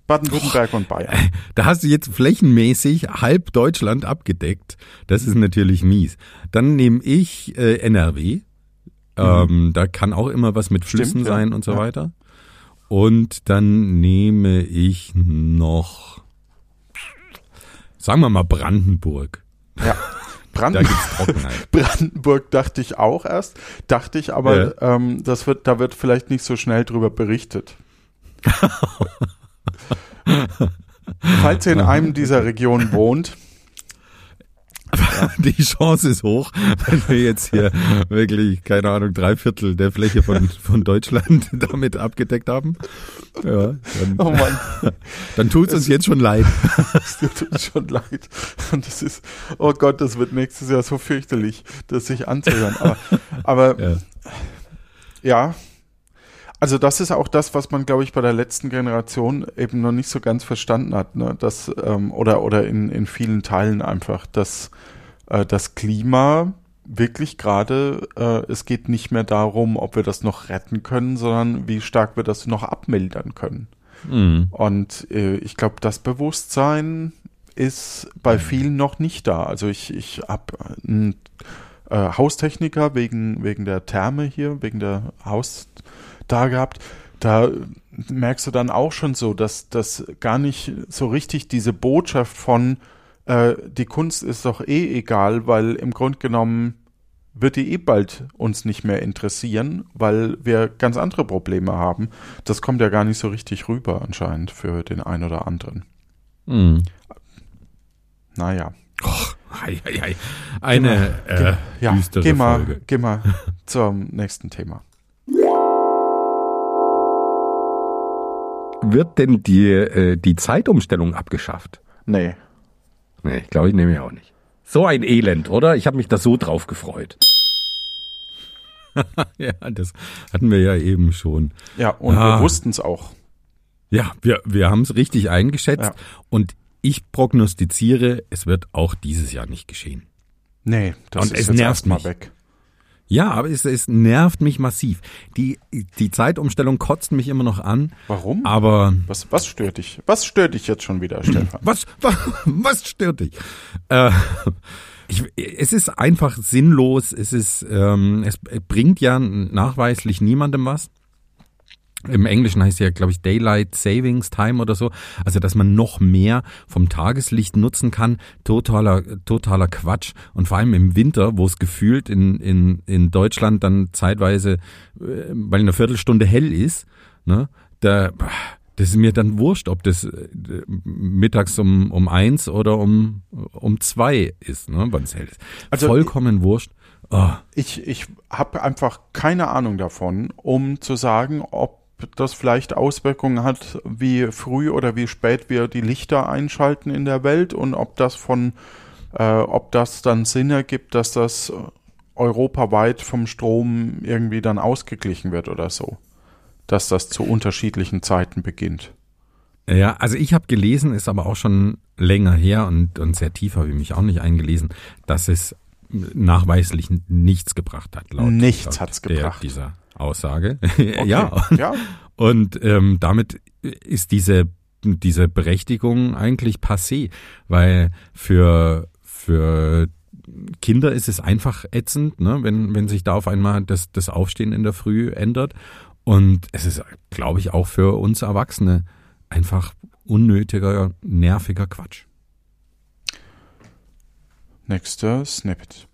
Baden-Württemberg und Bayern. da hast du jetzt flächenmäßig halb Deutschland abgedeckt. Das ist natürlich mies. Dann nehme ich äh, NRW. Ähm, da kann auch immer was mit Mhm. Stimmt, Flüssen ja. sein und so Ja. weiter. Und dann nehme ich noch, sagen wir mal Brandenburg. Ja. Da Brandenburg, dachte ich auch erst. Dachte ich aber, ähm, das wird, da wird vielleicht nicht so schnell drüber berichtet. Falls ihr in einem dieser Regionen wohnt, Die Chance ist hoch, wenn wir jetzt hier wirklich, keine Ahnung, drei Viertel der Fläche von, von Deutschland damit abgedeckt haben. Ja, dann, oh Mann, dann tut es uns jetzt schon leid. es tut uns schon leid. Und das ist, oh Gott, das wird nächstes Jahr so fürchterlich, das sich anzuhören. Aber, aber Ja. ja, also das ist auch das, was man, glaube ich, bei der letzten Generation eben noch nicht so ganz verstanden hat, ne? Das, ähm, oder, oder in, in vielen Teilen einfach, dass äh, das Klima wirklich gerade, äh, es geht nicht mehr darum, ob wir das noch retten können, sondern wie stark wir das noch abmildern können. Mhm. Und äh, ich glaube, das Bewusstsein ist bei vielen noch nicht da. Also ich, ich habe einen äh, Haustechniker wegen, wegen der Therme hier, wegen der Haus da gehabt. Da merkst du dann auch schon so, dass das gar nicht so richtig diese Botschaft von äh, die Kunst ist doch eh egal, weil im Grunde genommen wird die eh bald uns nicht mehr interessieren, weil wir ganz andere Probleme haben. Das kommt ja gar nicht so richtig rüber anscheinend für den einen oder anderen. Mhm. Naja. Ei, ei, ei. Eine äh, Ja, düstere geh mal, Folge. geh mal zum nächsten Thema. Wird denn die, äh, die Zeitumstellung abgeschafft? Nee. Nee, ich glaube, ich nehme ich auch nicht. So ein Elend, oder? Ich habe mich da so drauf gefreut. Ja, das hatten wir ja eben schon. Ja, und Ah. wir wussten es auch. Ja, wir, wir haben es richtig eingeschätzt Ja. und ich prognostiziere, es wird auch dieses Jahr nicht geschehen. Nee, das Und ist es jetzt nervt erstmal mich. weg. Ja, aber es, es nervt mich massiv. Die, die Zeitumstellung kotzt mich immer noch an, Warum? aber Was, was stört dich? Was stört dich jetzt schon wieder, Stefan? was, was, was stört dich? Äh, ich, es ist einfach sinnlos, es ist, ähm, es bringt ja nachweislich niemandem was. Im Englischen heißt ja, glaube ich, Daylight Savings Time oder so. Also, dass man noch mehr vom Tageslicht nutzen kann. Totaler, totaler Quatsch. Und vor allem im Winter, wo es gefühlt in, in, in Deutschland dann zeitweise, äh, weil eine Viertelstunde hell ist, ne, da, das ist mir dann wurscht, ob das äh, mittags um, um eins oder um, um zwei ist, ne, wann es hell ist. Also Vollkommen wurscht. Oh. Ich, ich habe einfach keine Ahnung davon, um zu sagen, ob das vielleicht Auswirkungen hat, wie früh oder wie spät wir die Lichter einschalten in der Welt und ob das von, äh, ob das dann Sinn ergibt, dass das europaweit vom Strom irgendwie dann ausgeglichen wird oder so. Dass das zu unterschiedlichen Zeiten beginnt. Ja, also ich habe gelesen, ist aber auch schon länger her und, und sehr tief habe ich mich auch nicht eingelesen, dass es nachweislich nichts gebracht hat. Laut, nichts hat es gebracht. Dieser Aussage. Okay. ja. ja. Und ähm, damit ist diese, diese Berechtigung eigentlich passé, weil für, für Kinder ist es einfach ätzend, ne, wenn, wenn sich da auf einmal das, das Aufstehen in der Früh ändert. Und es ist, glaube ich, auch für uns Erwachsene einfach unnötiger, nerviger Quatsch. Nächster Snippet.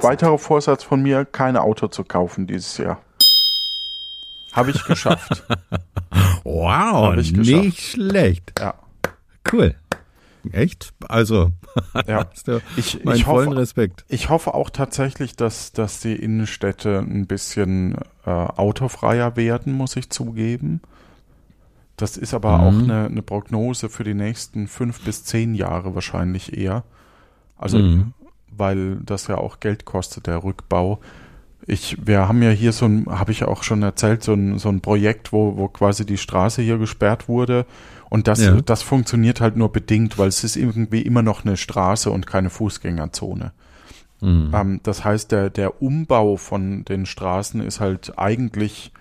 Weiterer Vorsatz von mir, kein Auto zu kaufen dieses Jahr. Habe ich geschafft. wow, ich geschafft. nicht schlecht. Ja. Cool. Echt? Also, ja. ich, meinen ich vollen hoffe, Respekt. Ich hoffe auch tatsächlich, dass, dass die Innenstädte ein bisschen äh, autofreier werden, muss ich zugeben. Das ist aber mhm. auch eine, eine Prognose für die nächsten fünf bis zehn Jahre wahrscheinlich eher. Also mhm weil das ja auch Geld kostet, der Rückbau. Ich, wir haben ja hier so ein, habe ich auch schon erzählt, so ein, so ein Projekt, wo, wo quasi die Straße hier gesperrt wurde. Und das, ja. das funktioniert halt nur bedingt, weil es ist irgendwie immer noch eine Straße und keine Fußgängerzone. Mhm. Ähm, das heißt, der, der Umbau von den Straßen ist halt eigentlich,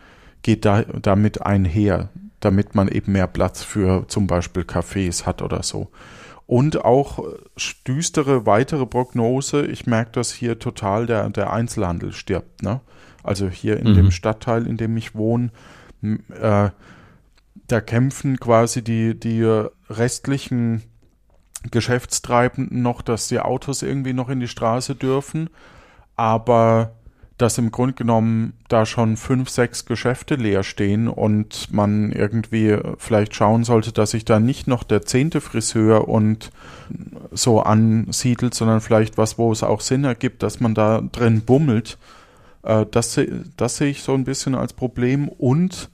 geht da, damit einher, damit man eben mehr Platz für zum Beispiel Cafés hat oder so. Und auch düstere weitere Prognose, ich merke, dass hier total der, der Einzelhandel stirbt. Ne? Also hier in mhm. dem Stadtteil, in dem ich wohne, äh, da kämpfen quasi die, die restlichen Geschäftstreibenden noch, dass die Autos irgendwie noch in die Straße dürfen. Aber dass im Grunde genommen da schon fünf, sechs Geschäfte leer stehen und man irgendwie vielleicht schauen sollte, dass sich da nicht noch der zehnte Friseur und so ansiedelt, sondern vielleicht was, wo es auch Sinn ergibt, dass man da drin bummelt. Äh, das, das sehe ich so ein bisschen als Problem und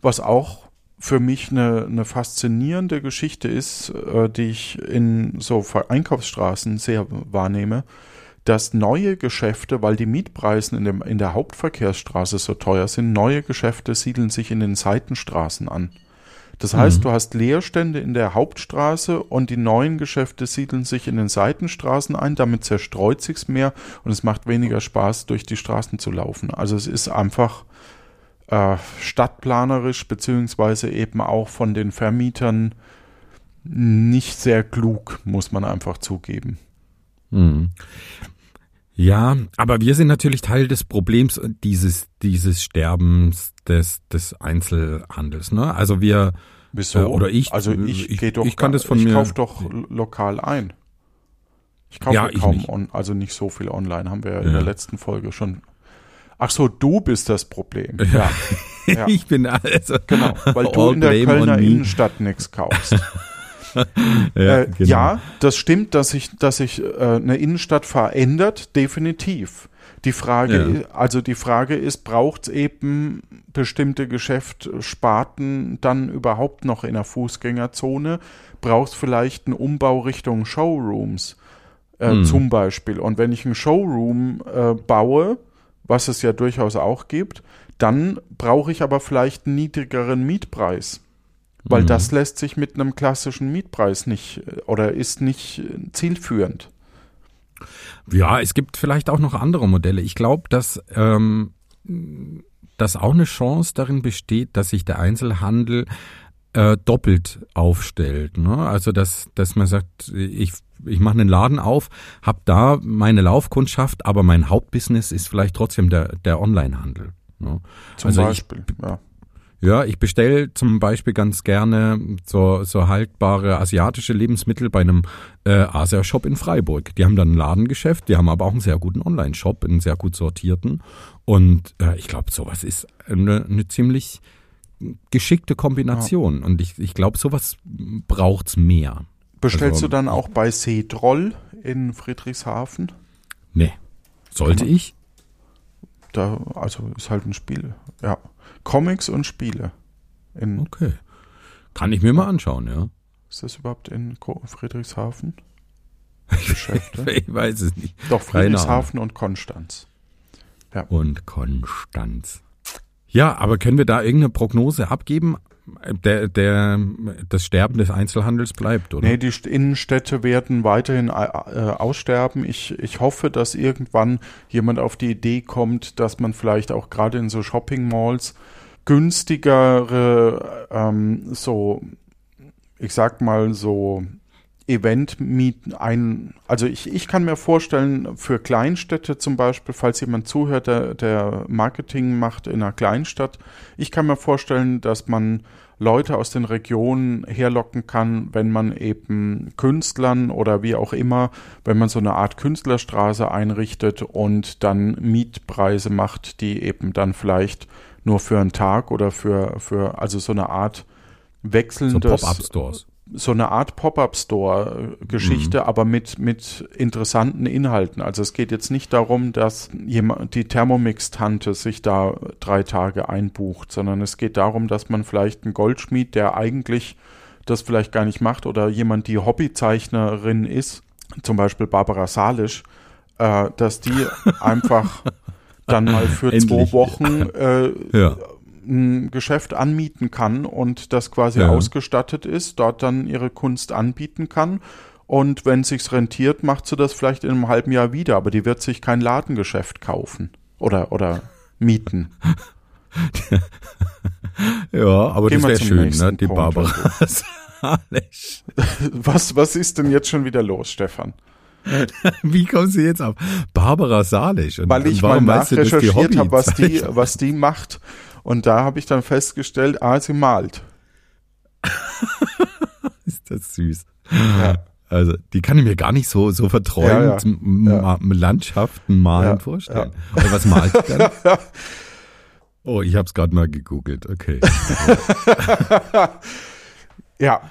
was auch für mich eine, eine faszinierende Geschichte ist, äh, die ich in so Einkaufsstraßen sehr wahrnehme, dass neue Geschäfte, weil die Mietpreise in, dem, in der Hauptverkehrsstraße so teuer sind, neue Geschäfte siedeln sich in den Seitenstraßen an. Das heißt, mhm. du hast Leerstände in der Hauptstraße und die neuen Geschäfte siedeln sich in den Seitenstraßen ein. Damit zerstreut sich's mehr und es macht weniger Spaß, durch die Straßen zu laufen. Also es ist einfach äh, stadtplanerisch beziehungsweise eben auch von den Vermietern nicht sehr klug, muss man einfach zugeben. Mhm. Ja, aber wir sind natürlich Teil des Problems dieses, dieses Sterbens des, des Einzelhandels. Ne? Also wir Wieso? Äh, oder ich. Also ich, ich gehe doch. Ich kann das von ich mir. Ich kaufe doch lokal ein. Ich kaufe ja, kaum, nicht. On, also nicht so viel online. Haben wir ja in der letzten Folge schon. Ach so, du bist das Problem. Ja. ja. ich bin also. Genau, weil du in der Kölner Innenstadt nichts kaufst. ja, äh, genau. ja, das stimmt, dass sich dass sich äh, eine Innenstadt verändert, definitiv. Die Frage, ja. also die Frage ist, braucht es eben bestimmte Geschäftssparten dann überhaupt noch in der Fußgängerzone? Braucht es vielleicht einen Umbau Richtung Showrooms äh, hm. zum Beispiel? Und wenn ich einen Showroom äh, baue, was es ja durchaus auch gibt, dann brauche ich aber vielleicht einen niedrigeren Mietpreis. Weil mhm. das lässt sich mit einem klassischen Mietpreis nicht oder ist nicht zielführend. Ja, es gibt vielleicht auch noch andere Modelle. Ich glaube, dass, ähm, dass auch eine Chance darin besteht, dass sich der Einzelhandel äh, doppelt aufstellt. Ne? Also dass, dass man sagt, ich, ich mache einen Laden auf, habe da meine Laufkundschaft, aber mein Hauptbusiness ist vielleicht trotzdem der, der Onlinehandel. Ne? Zum also Beispiel, ich, ja. Ja, ich bestelle zum Beispiel ganz gerne so, so haltbare asiatische Lebensmittel bei einem äh, Asia-Shop in Freiburg. Die haben dann ein Ladengeschäft, die haben aber auch einen sehr guten Online-Shop, einen sehr gut sortierten. Und äh, ich glaube, sowas ist eine, eine ziemlich geschickte Kombination. Ja. Und ich, ich glaube, sowas braucht's mehr. Bestellst also, du dann auch bei Seedroll in Friedrichshafen? Nee. Sollte ich? Da, also ist halt ein Spiel, ja. Comics und Spiele. In okay. Kann ich mir mal anschauen, ja. Ist das überhaupt in Friedrichshafen? Geschäfte? ich weiß es nicht. Doch, Friedrichshafen und Konstanz. Ja. Und Konstanz. Ja, aber können wir da irgendeine Prognose abgeben? Der, der, das Sterben des Einzelhandels bleibt, oder? Nee, die Innenstädte werden weiterhin äh, aussterben. Ich, ich hoffe, dass irgendwann jemand auf die Idee kommt, dass man vielleicht auch gerade in so Shopping Malls günstigere, ähm, so, ich sag mal so Event mieten ein, also ich, ich kann mir vorstellen, für Kleinstädte zum Beispiel, falls jemand zuhört, der, der Marketing macht in einer Kleinstadt, ich kann mir vorstellen, dass man Leute aus den Regionen herlocken kann, wenn man eben Künstlern oder wie auch immer, wenn man so eine Art Künstlerstraße einrichtet und dann Mietpreise macht, die eben dann vielleicht nur für einen Tag oder für, für also so eine Art wechselndes. So Pop-Up-Stores so eine Art Pop-up-Store-Geschichte, mhm. aber mit, mit interessanten Inhalten. Also es geht jetzt nicht darum, dass jemand, die Thermomix-Tante sich da drei Tage einbucht, sondern es geht darum, dass man vielleicht einen Goldschmied, der eigentlich das vielleicht gar nicht macht, oder jemand, die Hobbyzeichnerin ist, zum Beispiel Barbara Salisch, äh, dass die einfach dann mal für zwei Wochen äh, ja ein Geschäft anmieten kann und das quasi ja. ausgestattet ist, dort dann ihre Kunst anbieten kann. Und wenn es sich rentiert, macht sie das vielleicht in einem halben Jahr wieder, aber die wird sich kein Ladengeschäft kaufen oder, oder mieten. ja, aber Gehen das wäre schön, ne? Die Punkt, Barbara. was, was ist denn jetzt schon wieder los, Stefan? Wie kommen Sie jetzt auf Barbara Salisch? Und Weil ich mal nachrecherchiert habe, was die, was die macht. Und da habe ich dann festgestellt, ah, sie malt. ist das süß. Ja. Also, die kann ich mir gar nicht so, so verträumt ja, ja. Landschaften malen vorstellen. Und was malt sie dann? Oh, ich habe es gerade mal gegoogelt. Okay. ja.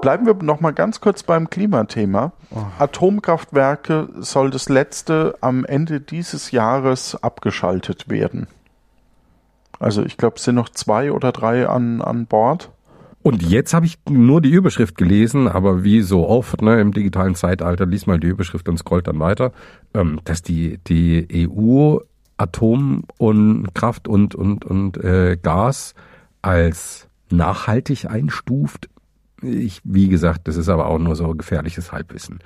Bleiben wir noch mal ganz kurz beim Klimathema. Oh. Atomkraftwerke soll das letzte am Ende dieses Jahres abgeschaltet werden. Also ich glaube, es sind noch zwei oder drei an, an Bord. Und jetzt habe ich nur die Überschrift gelesen, aber wie so oft ne, im digitalen Zeitalter, lies mal die Überschrift und scrollt dann weiter, ähm, dass die, die EU Atom und Kraft und, und, und äh, Gas als nachhaltig einstuft. Ich, wie gesagt, das ist aber auch nur so gefährliches Halbwissen.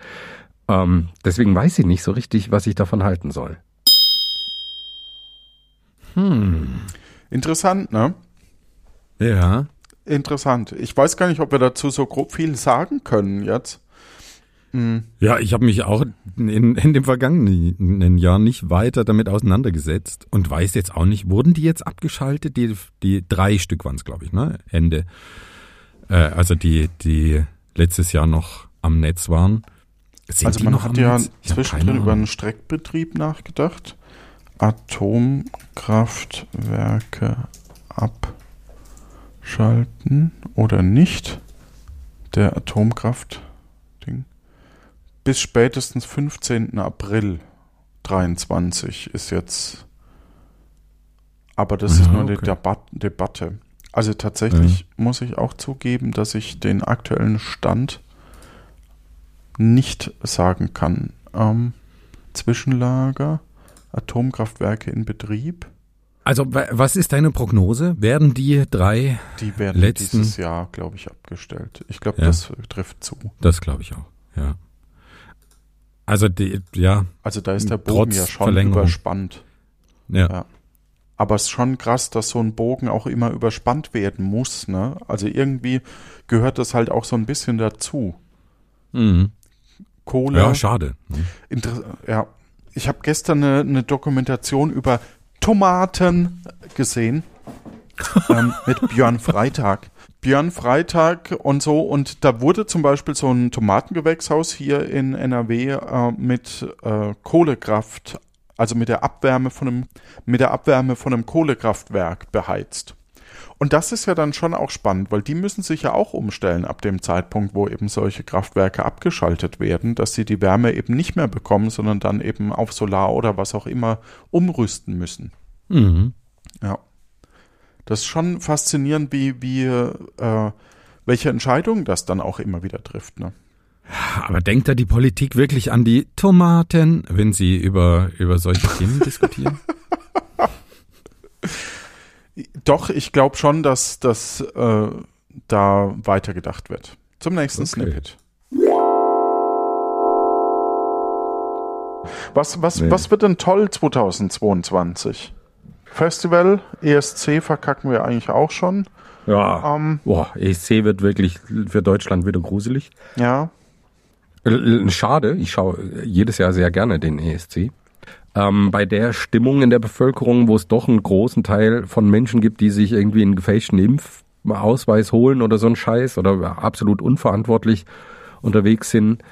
Ähm, deswegen weiß ich nicht so richtig, was ich davon halten soll. Hm. Interessant, ne? Ja. Interessant. Ich weiß gar nicht, ob wir dazu so grob viel sagen können jetzt. Hm. Ja, ich habe mich auch in, in dem vergangenen Jahr nicht weiter damit auseinandergesetzt und weiß jetzt auch nicht, wurden die jetzt abgeschaltet? Die, die drei Stück waren es, glaube ich, ne? Ende äh, also die, die letztes Jahr noch am Netz waren. Sind also man hat ja Netz? zwischendrin über einen Streckbetrieb nachgedacht. Atomkraftwerke abschalten oder nicht. Der Atomkraft-Ding. Bis spätestens 15. April 23 ist jetzt. Aber das ja, ist nur okay. eine Debat Debatte. Also tatsächlich mhm. muss ich auch zugeben, dass ich den aktuellen Stand nicht sagen kann. Ähm, Zwischenlager, Atomkraftwerke in Betrieb. Also was ist deine Prognose? Werden die drei Die werden letzten... dieses Jahr, glaube ich, abgestellt. Ich glaube, ja. das trifft zu. Das glaube ich auch, ja. Also die, ja. Also da ist der Bogen ja schon überspannt. Ja. ja. Aber es ist schon krass, dass so ein Bogen auch immer überspannt werden muss. Ne? Also irgendwie gehört das halt auch so ein bisschen dazu. Mhm. Kohle. Ja, schade. Inter ja. Ich habe gestern eine, eine Dokumentation über Tomaten gesehen ähm, mit Björn Freitag. Björn Freitag und so und da wurde zum Beispiel so ein Tomatengewächshaus hier in NRW äh, mit äh, Kohlekraft, also mit der Abwärme von einem mit der Abwärme von einem Kohlekraftwerk beheizt. Und das ist ja dann schon auch spannend, weil die müssen sich ja auch umstellen ab dem Zeitpunkt, wo eben solche Kraftwerke abgeschaltet werden, dass sie die Wärme eben nicht mehr bekommen, sondern dann eben auf Solar oder was auch immer umrüsten müssen. Mhm. Ja. Das ist schon faszinierend, wie, wie, äh, welche Entscheidungen das dann auch immer wieder trifft. Ne? Aber denkt da die Politik wirklich an die Tomaten, wenn sie über, über solche Themen diskutieren? Doch, ich glaube schon, dass das äh, da weitergedacht wird. Zum nächsten Okay. Snippet. Was, was, Nee. was wird denn toll 2022? Festival, ESC verkacken wir eigentlich auch schon. Ja. Ähm, Boah, ESC wird wirklich für Deutschland wieder gruselig. ja, Schade, ich schaue jedes Jahr sehr gerne den ESC. Ähm, bei der Stimmung in der Bevölkerung, wo es doch einen großen Teil von Menschen gibt, die sich irgendwie einen gefälschten Impfausweis holen oder so ein Scheiß oder absolut unverantwortlich unterwegs sind,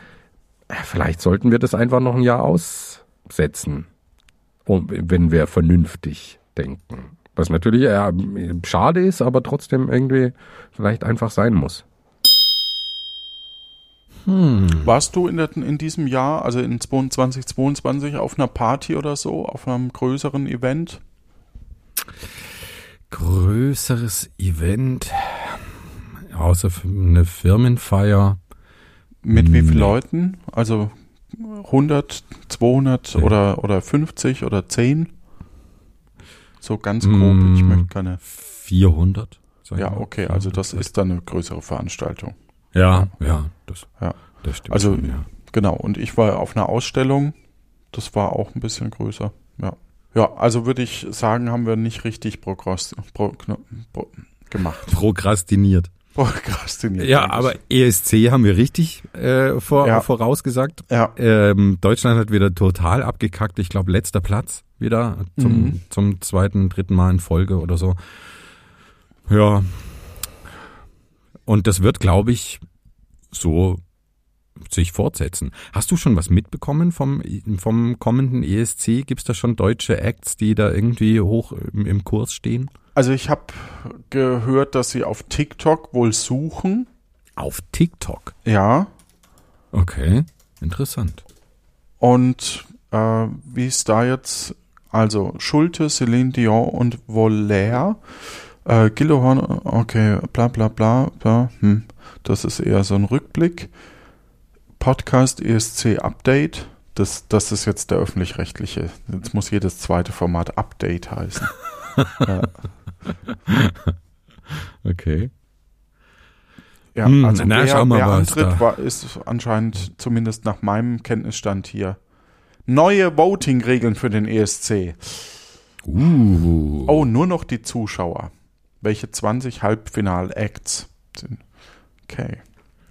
äh, vielleicht sollten wir das einfach noch ein Jahr aussetzen, wenn wir vernünftig denken. Was natürlich schade ist, aber trotzdem irgendwie vielleicht einfach sein muss. Warst du in, der, in diesem Jahr, also in 2022, auf einer Party oder so, auf einem größeren Event? Größeres Event, außer eine Firmenfeier. Mit wie vielen. Leuten? Also 100, 200 Nee. oder, oder 50 oder 10? So ganz grob, Mm. ich möchte keine. 400. sag ich Ja, okay, also das ist dann eine größere Veranstaltung. Ja, ja, das, Ja. das stimmt. Also- schon, ja. Genau, und ich war auf einer Ausstellung, das war auch ein bisschen größer. Ja, ja also würde ich sagen, haben wir nicht richtig progress, pro, pro, gemacht. Prokrastiniert. Prokrastiniert. Ja, aber ESC haben wir richtig äh, vor, Ja. vorausgesagt. Ja, Ähm, Deutschland hat wieder total abgekackt. Ich glaube, letzter Platz wieder zum, Mhm. zum zweiten, dritten Mal in Folge oder so. Ja. Und das wird, glaube ich, so sich fortsetzen. Hast du schon was mitbekommen vom, vom kommenden ESC? Gibt es da schon deutsche Acts, die da irgendwie hoch im, im Kurs stehen? also ich habe gehört, dass sie auf TikTok wohl suchen. Auf TikTok. Ja, Okay, interessant. Und äh, wie ist da jetzt? Also Schulte, Celine Dion und Voller. Äh, Gillehorn, okay, bla bla bla. bla hm. Das ist eher so ein Rückblick. Podcast ESC Update. Das, das ist jetzt der öffentlich-rechtliche. Jetzt muss jedes zweite Format Update heißen. ja, Okay. ja Hm, also na, wer was antritt, war, ist anscheinend zumindest nach meinem Kenntnisstand hier. Neue Voting-Regeln für den ESC. Uh. Oh, nur noch die Zuschauer. Welche 20 Halbfinal-Acts sind. Okay.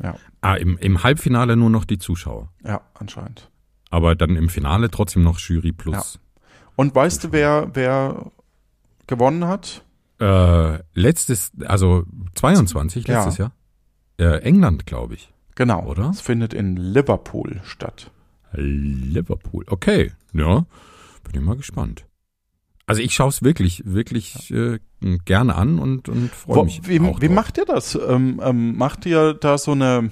Ja, Ah, im, im Halbfinale nur noch die Zuschauer. ja, anscheinend. Aber dann im Finale trotzdem noch Jury plus. Und weißt du, wer, wer gewonnen hat? Äh, letztes, also 22, Ja. letztes Jahr. Äh, England, glaube ich. Genau. Oder? Es findet in Liverpool statt. Liverpool. Okay, ja. Bin ich mal gespannt. Also ich schaue es wirklich, wirklich äh, gerne an und, und freue mich. wie wie macht ihr das? Ähm, ähm, macht ihr da so eine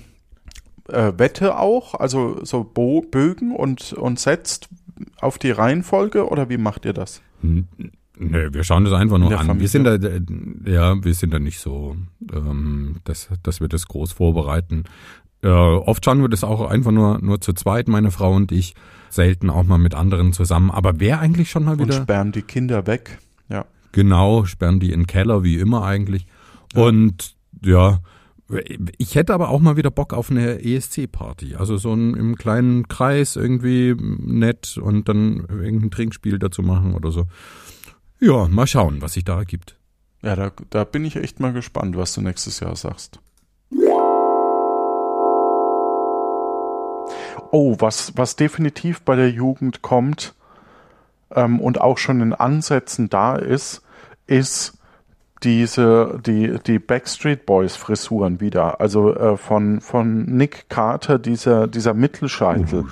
äh, Wette auch? Also so Bo Bögen und, und setzt auf die Reihenfolge oder wie macht ihr das? N- Nö, wir schauen das einfach nur an. Familie. Wir sind da, äh, ja, wir sind da nicht so, ähm, dass, dass wir das groß vorbereiten. Äh, oft schauen wir das auch einfach nur, nur zu zweit, meine Frau und ich. Selten auch mal mit anderen zusammen. Aber wer eigentlich schon mal Und wieder? sperren die Kinder weg? Ja. Genau, sperren die in den Keller, wie immer eigentlich. Und ja, ich hätte aber auch mal wieder Bock auf eine ESC-Party. Also so ein, im kleinen Kreis irgendwie nett und dann irgendein Trinkspiel dazu machen oder so. Ja, mal schauen, was sich da ergibt. Ja, da, da bin ich echt mal gespannt, was du nächstes Jahr sagst. Oh, was, was definitiv bei der Jugend kommt ähm, und auch schon in Ansätzen da ist, ist diese, die, die Backstreet Boys Frisuren wieder. Also äh, von, von Nick Carter, dieser, dieser Mittelscheitel. Uh,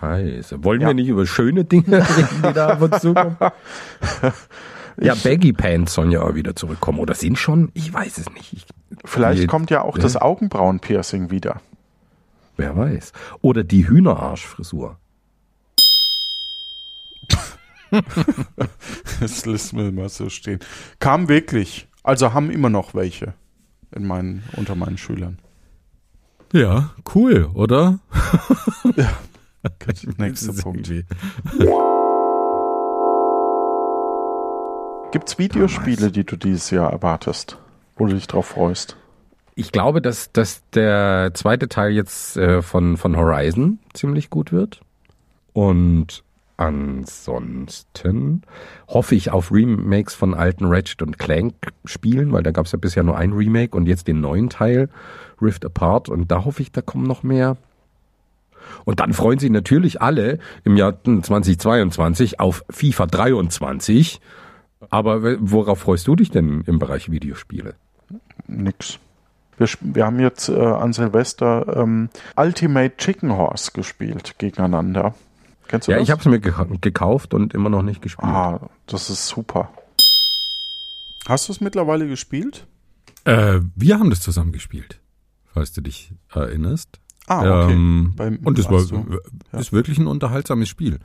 Scheiße. Wollen ja. wir nicht über schöne Dinge reden, die da auf uns zukommen? ja, Baggy Pants sollen ja auch wieder zurückkommen. Oder sind schon? Ich weiß es nicht. Ich, Vielleicht die, kommt ja auch ja? das Augenbrauenpiercing wieder. Wer weiß. Oder die Hühnerarschfrisur. das lassen wir mal so stehen. Kam wirklich. Also haben immer noch welche in meinen, unter meinen Schülern. Ja, cool, oder? ja. Nächster Punkt. Gibt es Videospiele, die du dieses Jahr erwartest, wo du dich drauf freust? Ich glaube, dass, dass der zweite Teil jetzt äh, von, von Horizon ziemlich gut wird. Und ansonsten hoffe ich auf Remakes von alten Ratchet und Clank Spielen, weil da gab es ja bisher nur ein Remake und jetzt den neuen Teil Rift Apart und da hoffe ich, da kommen noch mehr. Und dann freuen sich natürlich alle im Jahr 2022 auf FIFA 23. Aber worauf freust du dich denn im Bereich Videospiele? Nix. Wir, wir haben jetzt äh, an Silvester ähm, Ultimate Chicken Horse gespielt gegeneinander. Kennst du ja, das? Ja, ich habe es mir gekauft und immer noch nicht gespielt. Ah, das ist super. Hast du es mittlerweile gespielt? Äh, wir haben das zusammen gespielt, falls du dich erinnerst. Ah, okay. Ähm, Beim, und es war, ja. ist wirklich ein unterhaltsames Spiel.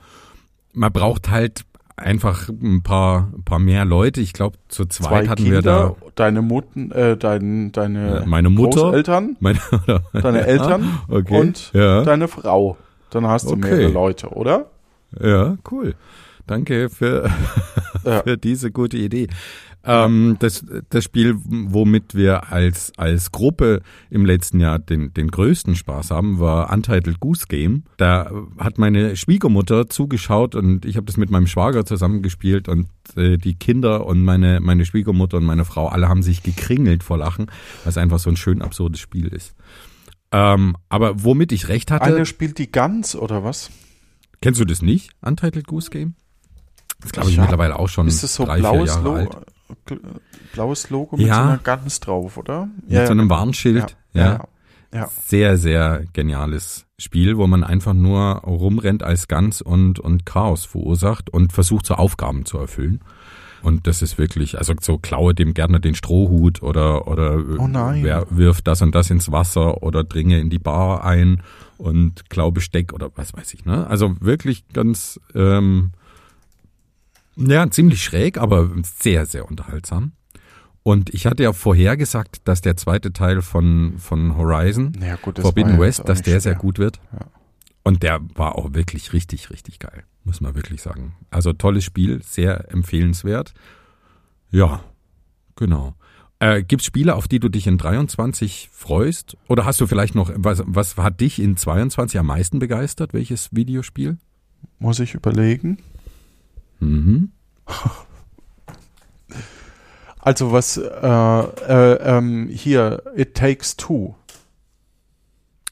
Man braucht halt einfach ein paar, ein paar mehr Leute. Ich glaube, zu zweit Zwei hatten Kinder, wir da. Deine Mutter, äh, dein, deine meine Mutter, Großeltern, meine, deine Eltern okay, und ja. deine Frau. Dann hast du okay. mehrere Leute, oder? Ja, cool. Danke für, ja. für diese gute Idee. Ähm, das, das Spiel, womit wir als, als Gruppe im letzten Jahr den, den größten Spaß haben, war Untitled Goose Game. Da hat meine Schwiegermutter zugeschaut und ich habe das mit meinem Schwager zusammengespielt und äh, die Kinder und meine, meine Schwiegermutter und meine Frau, alle haben sich gekringelt vor Lachen, weil es einfach so ein schön absurdes Spiel ist. Ähm, aber womit ich recht hatte. Einer spielt die Gans oder was? Kennst du das nicht? Untitled Goose Game? Das glaube ich ja. mittlerweile auch schon ist das so drei, vier Jahre Lo alt blaues Logo mit ja. so einer Gans drauf, oder? Mit ja, so einem genau. Warnschild. Ja. ja. Sehr, sehr geniales Spiel, wo man einfach nur rumrennt als Gans und, und Chaos verursacht und versucht, so Aufgaben zu erfüllen. Und das ist wirklich, also so klaue dem Gärtner den Strohhut oder, oder oh wer wirft das und das ins Wasser oder dringe in die Bar ein und klau Besteck oder was weiß ich. Ne? Also wirklich ganz ähm, ja, ziemlich schräg, aber sehr, sehr unterhaltsam. Und ich hatte ja vorher gesagt, dass der zweite Teil von, von Horizon, ja, gut, Forbidden West, dass der schwer. sehr gut wird. Ja. Und der war auch wirklich richtig, richtig geil, muss man wirklich sagen. Also tolles Spiel, sehr empfehlenswert. Ja, genau. Äh, Gibt es Spiele, auf die du dich in 23 freust? Oder hast du vielleicht noch, was, was hat dich in 22 am meisten begeistert? Welches Videospiel? Muss ich überlegen. Mhm. Also was äh, äh, ähm, hier It Takes Two.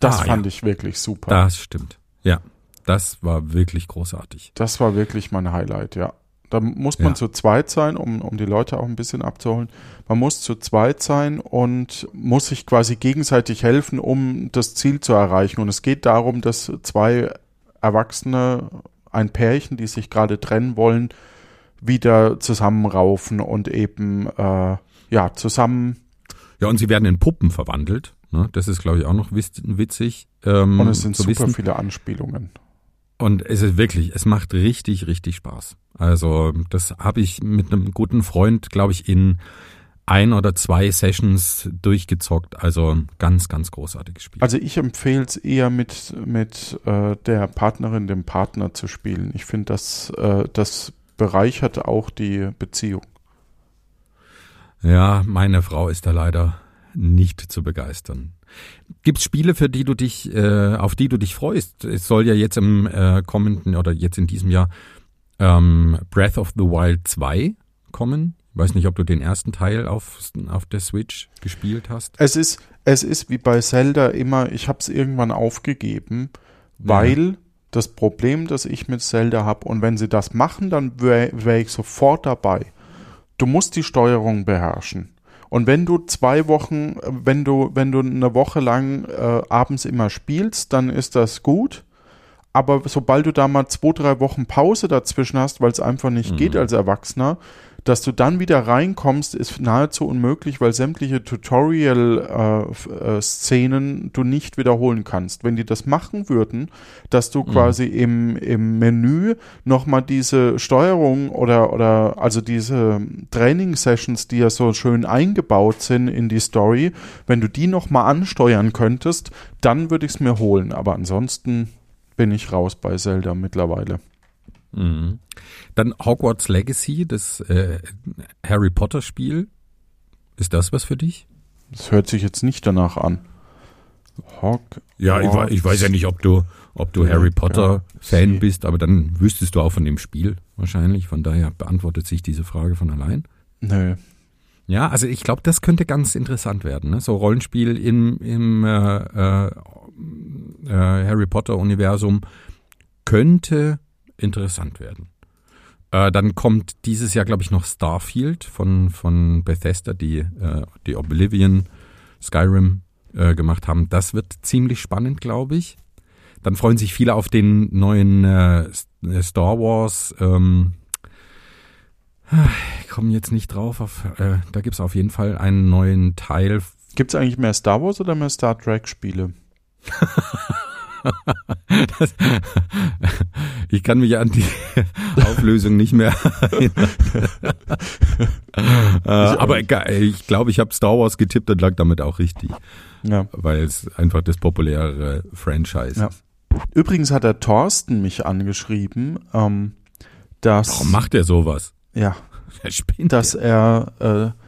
Das ah, fand ja. ich wirklich super. Das stimmt. Ja, das war wirklich großartig. Das war wirklich mein Highlight, ja. Da muss man ja. zu zweit sein, um, um die Leute auch ein bisschen abzuholen. Man muss zu zweit sein und muss sich quasi gegenseitig helfen, um das Ziel zu erreichen. Und es geht darum, dass zwei Erwachsene ein Pärchen, die sich gerade trennen wollen, wieder zusammenraufen und eben äh, ja zusammen. Ja, und sie werden in Puppen verwandelt. Ne? Das ist, glaube ich, auch noch witzig. Ähm, und es sind super wissen. viele Anspielungen. Und es ist wirklich, es macht richtig, richtig Spaß. Also das habe ich mit einem guten Freund, glaube ich, in ein oder zwei Sessions durchgezockt. Also ganz, ganz großartiges Spiel. Also ich empfehle es eher mit, mit äh, der Partnerin, dem Partner zu spielen. Ich finde, das, äh, das bereichert auch die Beziehung. Ja, meine Frau ist da leider nicht zu begeistern. Gibt es Spiele, für die du dich, äh, auf die du dich freust? Es soll ja jetzt im äh, kommenden oder jetzt in diesem Jahr ähm, Breath of the Wild 2 kommen. Ich weiß nicht, ob du den ersten Teil auf, auf der Switch gespielt hast. Es ist, es ist wie bei Zelda immer, ich habe es irgendwann aufgegeben, weil das Problem, das ich mit Zelda habe, und wenn sie das machen, dann wäre wär ich sofort dabei. Du musst die Steuerung beherrschen. Und wenn du zwei Wochen, wenn du, wenn du eine Woche lang äh, abends immer spielst, dann ist das gut. Aber sobald du da mal zwei, drei Wochen Pause dazwischen hast, weil es einfach nicht Mhm. geht als Erwachsener, dass du dann wieder reinkommst, ist nahezu unmöglich, weil sämtliche Tutorial-Szenen du nicht wiederholen kannst. Wenn die das machen würden, dass du quasi im, im Menü nochmal diese Steuerung oder, oder also diese Training-Sessions, die ja so schön eingebaut sind in die Story, wenn du die nochmal ansteuern könntest, dann würde ich es mir holen. Aber ansonsten bin ich raus bei Zelda mittlerweile. Mhm. Dann Hogwarts Legacy, das äh, Harry Potter Spiel. Ist das was für dich? Das hört sich jetzt nicht danach an. Hog Ja, ich, ich weiß ja nicht, ob du, ob du Harry Potter Fan Sie- bist, aber dann wüsstest du auch von dem Spiel wahrscheinlich. Von daher beantwortet sich diese Frage von allein. Nö. Ja, also ich glaube, das könnte ganz interessant werden. Ne? So Rollenspiel im, im äh, äh, äh, Harry Potter Universum könnte interessant werden. Äh, dann kommt dieses Jahr, glaube ich, noch Starfield von, von Bethesda, die, äh, die Oblivion, Skyrim äh, gemacht haben. Das wird ziemlich spannend, glaube ich. Dann freuen sich viele auf den neuen äh, Star Wars. Ähm, ich komme jetzt nicht drauf. Auf, äh, da gibt es auf jeden Fall einen neuen Teil. Gibt es eigentlich mehr Star Wars oder mehr Star Trek Spiele? Das, ich kann mich an die Auflösung nicht mehr erinnern. äh, aber egal, ich glaube, ich habe Star Wars getippt und lag damit auch richtig, Ja. weil es einfach das populärere Franchise Ja. ist. Übrigens hat der Thorsten mich angeschrieben, ähm, dass, Warum macht er sowas? ja, Er spinnt. dass er, äh,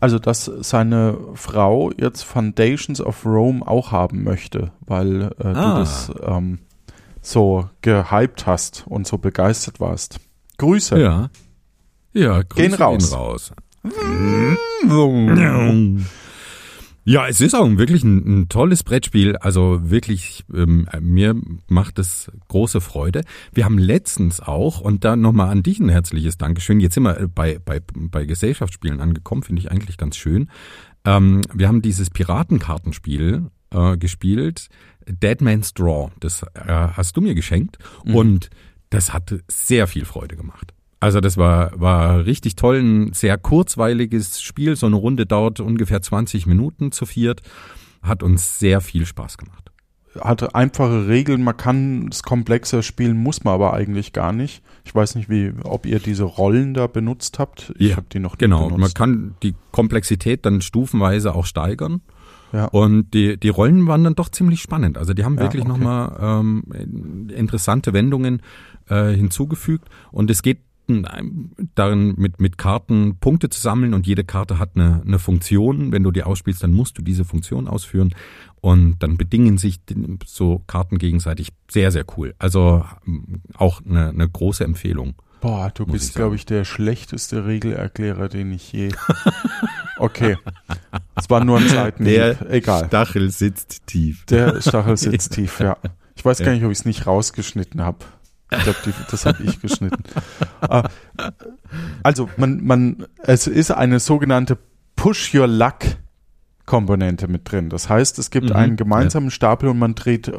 also dass seine Frau jetzt Foundations of Rome auch haben möchte, weil äh, Ah. du das ähm, so gehypt hast und so begeistert warst. Grüße. ja. Ja, Grüße Gehen raus. Gehen raus. Ja, es ist auch wirklich ein, ein tolles Brettspiel. Also wirklich, ähm, mir macht es große Freude. Wir haben letztens auch, und da nochmal an dich ein herzliches Dankeschön. Jetzt sind wir bei, bei, bei Gesellschaftsspielen angekommen, finde ich eigentlich ganz schön. Ähm, wir haben dieses Piratenkartenspiel äh, gespielt, Dead Man's Draw. Das äh, hast du mir geschenkt und das hat sehr viel Freude gemacht. Also das war, war richtig toll, ein sehr kurzweiliges Spiel. So eine Runde dauert ungefähr 20 Minuten zu viert. Hat uns sehr viel Spaß gemacht. Hat einfache Regeln, man kann es komplexer spielen, muss man aber eigentlich gar nicht. Ich weiß nicht, wie, ob ihr diese Rollen da benutzt habt. Ich Ja, habe die noch nie Genau, man kann die Komplexität dann stufenweise auch steigern. Ja. Und die, die Rollen waren dann doch ziemlich spannend. Also die haben Ja, wirklich okay. nochmal ähm, interessante Wendungen äh, hinzugefügt. Und es geht ähm, darin, mit, mit Karten Punkte zu sammeln und jede Karte hat eine, eine Funktion. Wenn du die ausspielst, dann musst du diese Funktion ausführen. Und dann bedingen sich so Karten gegenseitig sehr, sehr cool. Also ähm, auch eine, eine große Empfehlung. Boah, du bist, glaube ich, der schlechteste Regelerklärer, den ich je. Okay. Es war nur ein Seitenhieb. Egal. Stachel sitzt tief. Der Stachel sitzt tief, ja. Ich weiß gar nicht, ob ich es nicht rausgeschnitten habe. Ich glaube, das habe ich geschnitten. Äh, Also, man, man, es ist eine sogenannte Push Your Luck Komponente mit drin. Das heißt, es gibt Mhm, einen gemeinsamen Stapel und man dreht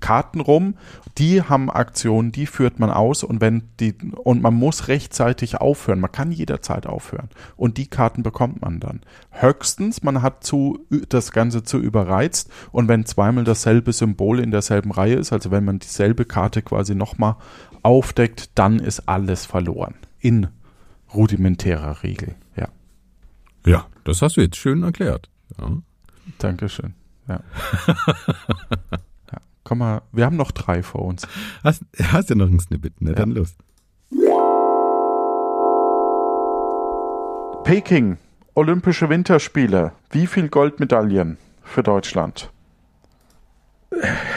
Karten rum, die haben Aktionen, die führt man aus und wenn die und man muss rechtzeitig aufhören. Man kann jederzeit aufhören und die Karten bekommt man dann. Höchstens, man hat zu das Ganze zu überreizt und wenn zweimal dasselbe Symbol in derselben Reihe ist, also wenn man dieselbe Karte quasi nochmal aufdeckt, dann ist alles verloren. In rudimentärer Regel. Ja, Ja, das hast du jetzt schön erklärt. Ja. Dankeschön. Ja. ja. Komm mal, wir haben noch drei vor uns. Hast, hast ja noch ein Snippet, ne? Dann los. Peking, Olympische Winterspiele. Wie viel Goldmedaillen für Deutschland?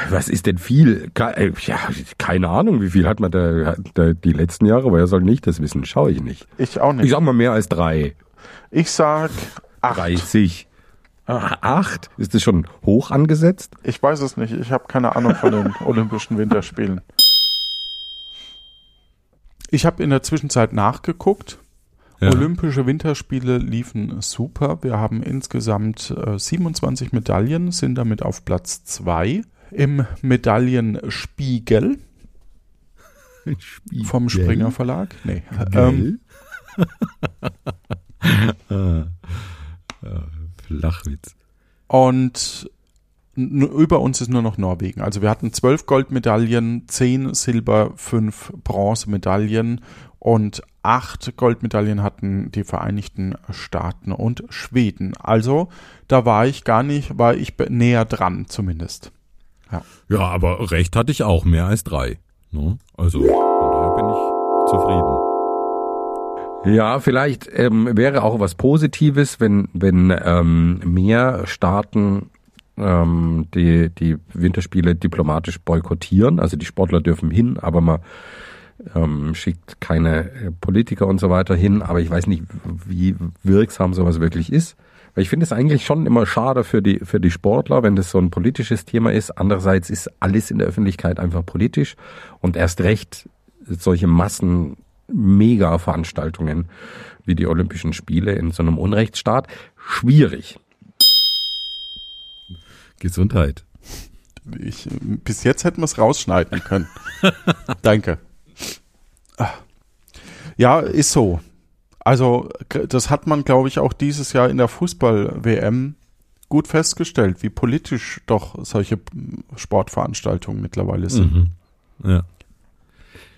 was ist denn viel? Äh, Ja, keine Ahnung, wie viel hat man da, da die letzten Jahre, woher soll ich das wissen? Schaue ich nicht. Ich auch Ich nicht. sag mal mehr als drei. Ich sag acht. 30. Acht? Ist das schon hoch angesetzt? Ich weiß es nicht. Ich habe keine Ahnung von den Olympischen Winterspielen. Ich habe in der Zwischenzeit nachgeguckt. Ja. Olympische Winterspiele liefen super. Wir haben insgesamt äh, 27 Medaillen, sind damit auf Platz 2 im Medaillenspiegel vom Springer Verlag. Nee. Ähm, ah, ah, Flachwitz. Und über uns ist nur noch Norwegen. Also wir hatten zwölf Goldmedaillen, zehn Silber, fünf Bronzemedaillen und acht Goldmedaillen hatten die Vereinigten Staaten und Schweden. Also da war ich gar nicht, war ich näher dran zumindest. Ja, aber recht hatte ich auch, mehr als drei. Ne? Also, von daher bin ich zufrieden. Ja, vielleicht ähm, wäre auch was Positives, wenn, wenn ähm, mehr Staaten ähm, die, die Winterspiele diplomatisch boykottieren. Also die Sportler dürfen hin, aber man ähm, schickt keine äh, Politiker und so weiter hin. Aber ich weiß nicht, wie wirksam sowas wirklich ist. Weil ich finde es eigentlich schon immer schade für die, für die Sportler, wenn das so ein politisches Thema ist. Andererseits ist alles in der Öffentlichkeit einfach politisch und erst recht solche Massen Mega-Veranstaltungen wie die Olympischen Spiele in so einem Unrechtsstaat schwierig. Gesundheit. Ich, bis jetzt hätten wir es rausschneiden können. Danke. Ah. Ja, ist so. Also, das hat man, glaube ich, auch dieses Jahr in der Fußball-WM gut festgestellt, wie politisch doch solche Sportveranstaltungen mittlerweile sind. Mhm. Ja.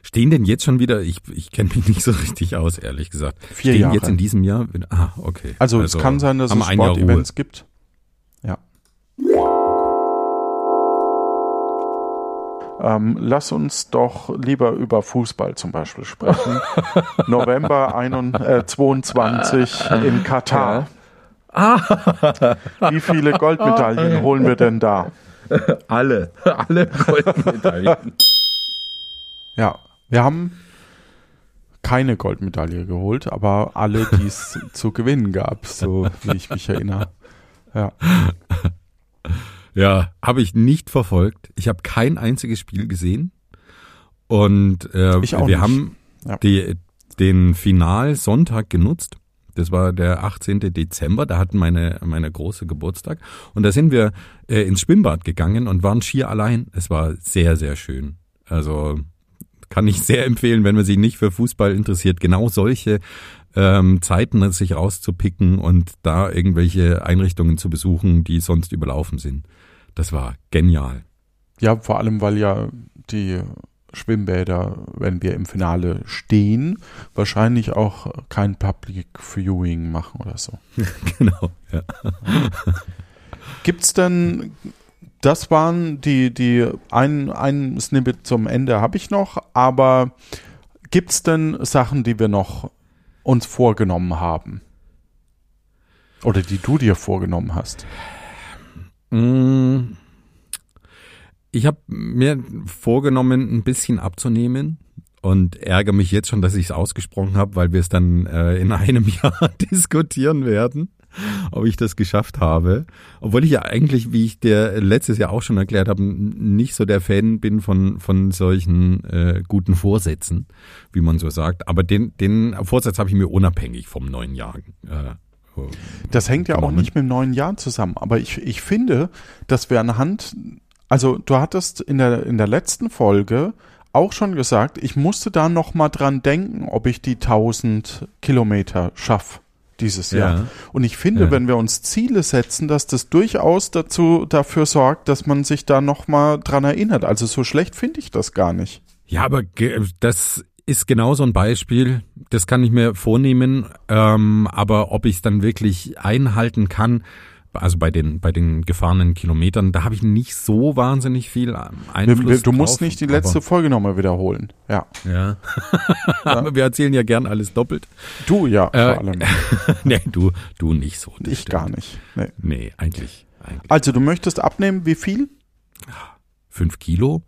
Stehen denn jetzt schon wieder, ich, ich kenne mich nicht so richtig aus, ehrlich gesagt. Vier Stehen Jahre. jetzt in diesem Jahr ah, okay. Also, es kann sein, dass es. Sportevents gibt. Ja. Ähm, lass uns doch lieber über Fußball zum Beispiel sprechen. November 21, äh, 22 in Katar. Wie viele Goldmedaillen holen wir denn da? Alle, alle Goldmedaillen. Ja, wir haben keine Goldmedaille geholt, aber alle, die es zu gewinnen gab, so wie ich mich erinnere. Ja. Ja, habe ich nicht verfolgt. Ich habe kein einziges Spiel gesehen. Und äh, wir nicht. haben Ja. die, den Finalsonntag genutzt. Das war der 18. Dezember, da hatten meine, meine große Geburtstag. Und da sind wir äh, ins Schwimmbad gegangen und waren schier allein. Es war sehr, sehr schön. Also kann ich sehr empfehlen, wenn man sich nicht für Fußball interessiert, genau solche ähm, Zeiten sich rauszupicken und da irgendwelche Einrichtungen zu besuchen, die sonst überlaufen sind. Das war genial. Ja, vor allem, weil ja die Schwimmbäder, wenn wir im Finale stehen, wahrscheinlich auch kein Public Viewing machen oder so. genau. Ja. Gibt's denn, das waren die, die, ein, ein Snippet zum Ende habe ich noch, aber gibt's denn Sachen, die wir noch uns vorgenommen haben? Oder die du dir vorgenommen hast? Mm. Ich habe mir vorgenommen, ein bisschen abzunehmen und ärgere mich jetzt schon, dass ich es ausgesprochen habe, weil wir es dann äh, in einem Jahr diskutieren werden, ob ich das geschafft habe. Obwohl ich ja eigentlich, wie ich dir letztes Jahr auch schon erklärt habe, nicht so der Fan bin von, von solchen äh, guten Vorsätzen, wie man so sagt. Aber den, den Vorsatz habe ich mir unabhängig vom neuen Jahr äh, Das hängt ja auch nicht mit dem neuen Jahr zusammen, aber ich, ich finde, dass wir anhand, also du hattest in der, in der letzten Folge auch schon gesagt, ich musste da noch mal dran denken, ob ich die 1000 Kilometer schaffe dieses Ja. Jahr. Und ich finde, Ja. wenn wir uns Ziele setzen, dass das durchaus dazu, dafür sorgt, dass man sich da noch mal dran erinnert. Also so schlecht finde ich das gar nicht. Ja, aber das ist genau so ein Beispiel. Das kann ich mir vornehmen, ähm, aber ob ich es dann wirklich einhalten kann, also bei den bei den gefahrenen Kilometern, da habe ich nicht so wahnsinnig viel Wir, Einfluss. wir, du musst drauf, nicht die letzte Folge nochmal wiederholen. Ja. Ja. aber wir erzählen ja gern alles doppelt. Du ja, Äh, vor allem. nee, du du nicht so. Ich stimmt. gar nicht. Nee. Nee, eigentlich eigentlich Also du möchtest abnehmen, wie viel? fünf Kilo?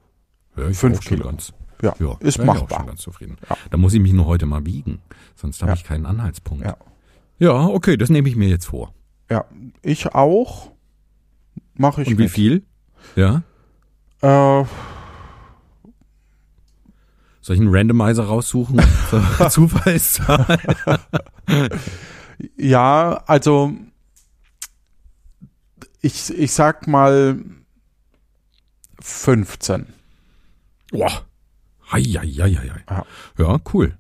Ja, Fünf Kilo. Ganz, Ja, ja, ist wär ich auch machbar. schon ganz zufrieden. Ja. Da muss ich mich nur heute mal wiegen, sonst habe Ja. ich keinen Anhaltspunkt. Ja. ja, okay, das nehme ich mir jetzt vor. Ja, ich auch. Mache ich Und wie mit. viel? Ja? Äh, Soll ich einen Randomizer raussuchen? Zufallszahl? ja, also ich, ich sag mal 15. Boah. Hei. Ja. Ja, cool.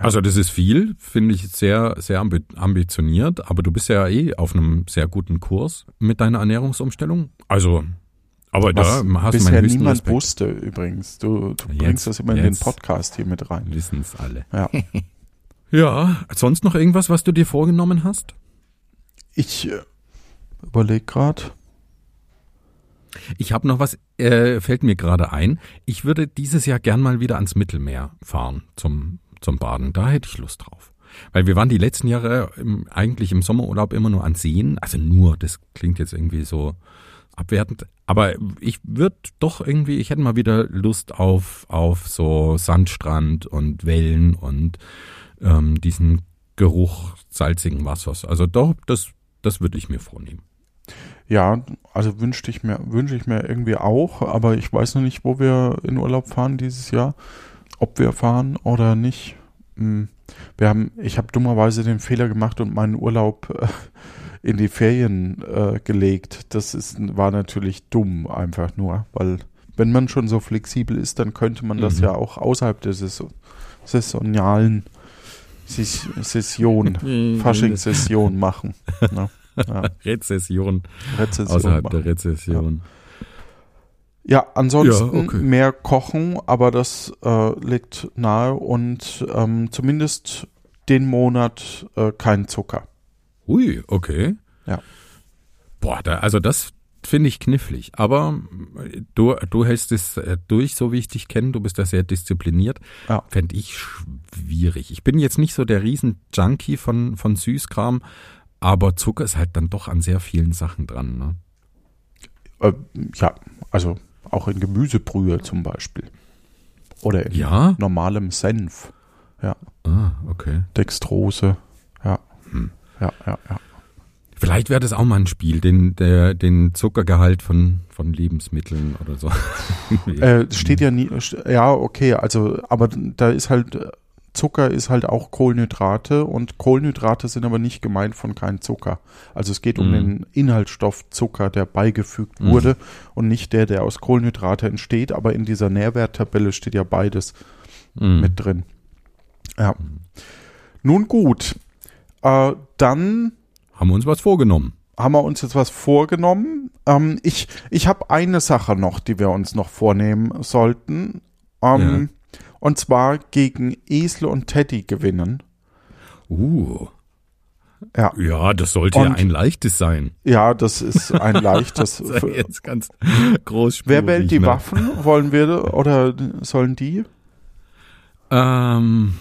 Also das ist viel, finde ich sehr, sehr ambi ambitioniert, aber du bist ja eh auf einem sehr guten Kurs mit deiner Ernährungsumstellung. Also, aber Was da hast du bisher meinen höchsten niemand Respekt. wusste übrigens. Du, du Jetzt- bringst das immer in den Podcast hier mit rein. Wissen es alle. Ja. Ja, sonst noch irgendwas, was du dir vorgenommen hast? Ich äh, überlege gerade. Ich habe noch was, äh, fällt mir gerade ein. Ich würde dieses Jahr gern mal wieder ans Mittelmeer fahren zum, zum Baden. Da hätte ich Lust drauf. Weil wir waren die letzten Jahre im, eigentlich im Sommerurlaub immer nur an Seen. Also nur, das klingt jetzt irgendwie so abwertend. Aber ich würde doch irgendwie, ich hätte mal wieder Lust auf, auf so Sandstrand und Wellen und ähm, diesen Geruch salzigen Wassers. Also doch, das, das würde ich mir vornehmen. Ja, also wünschte ich mir, wünsche ich mir irgendwie auch, aber ich weiß noch nicht, wo wir in Urlaub fahren dieses Jahr. Ob wir fahren oder nicht. Hm, Wir haben, ich habe dummerweise den Fehler gemacht und meinen Urlaub äh, in die Ferien äh, gelegt. Das ist, war natürlich dumm, einfach nur, weil wenn man schon so flexibel ist, dann könnte man das Mhm. ja auch außerhalb der Saison, saisonalen Sis- Session, Faschingssession machen. Ne? Ja, Rezession Rezession außerhalb machen. der Rezession. Ja, ansonsten Ja, okay. mehr kochen, aber das äh, liegt nahe und ähm, zumindest den Monat äh, kein Zucker. Ui, okay. Ja. Boah, da, also das finde ich knifflig. Aber du, du hältst es äh, durch, so wie ich dich kenne. Du bist da sehr diszipliniert. Ja. Fände ich schwierig. Ich bin jetzt nicht so der Riesen-Junkie von, von Süßkram, aber Zucker ist halt dann doch an sehr vielen Sachen dran. Ne? Äh, ja, also auch in Gemüsebrühe zum Beispiel. Oder in Ja? normalem Senf. Ja, Ah, okay. Dextrose. Ja. Hm. Ja, ja, ja. Vielleicht wäre das auch mal ein Spiel, den, der, den Zuckergehalt von, von Lebensmitteln oder so. Äh, steht ja nie, ja, okay, also, aber da ist halt, Zucker ist halt auch Kohlenhydrate und Kohlenhydrate sind aber nicht gemeint von kein Zucker. Also es geht um Mhm. den Inhaltsstoff Zucker, der beigefügt Mhm. wurde und nicht der, der aus Kohlenhydrate entsteht, aber in dieser Nährwerttabelle steht ja beides Mhm. mit drin. Ja. Nun gut, äh, dann Haben wir uns was vorgenommen. haben wir uns jetzt was vorgenommen. Ähm, ich ich habe eine Sache noch, die wir uns noch vornehmen sollten. Ähm, Und zwar gegen Esel und Teddy gewinnen. Uh. Ja. Ja, das sollte Und- ja ein leichtes sein. Ja, das ist ein leichtes. Jetzt ganz groß. Wer wählt die ne? Waffen? Wollen wir oder sollen die? Ähm,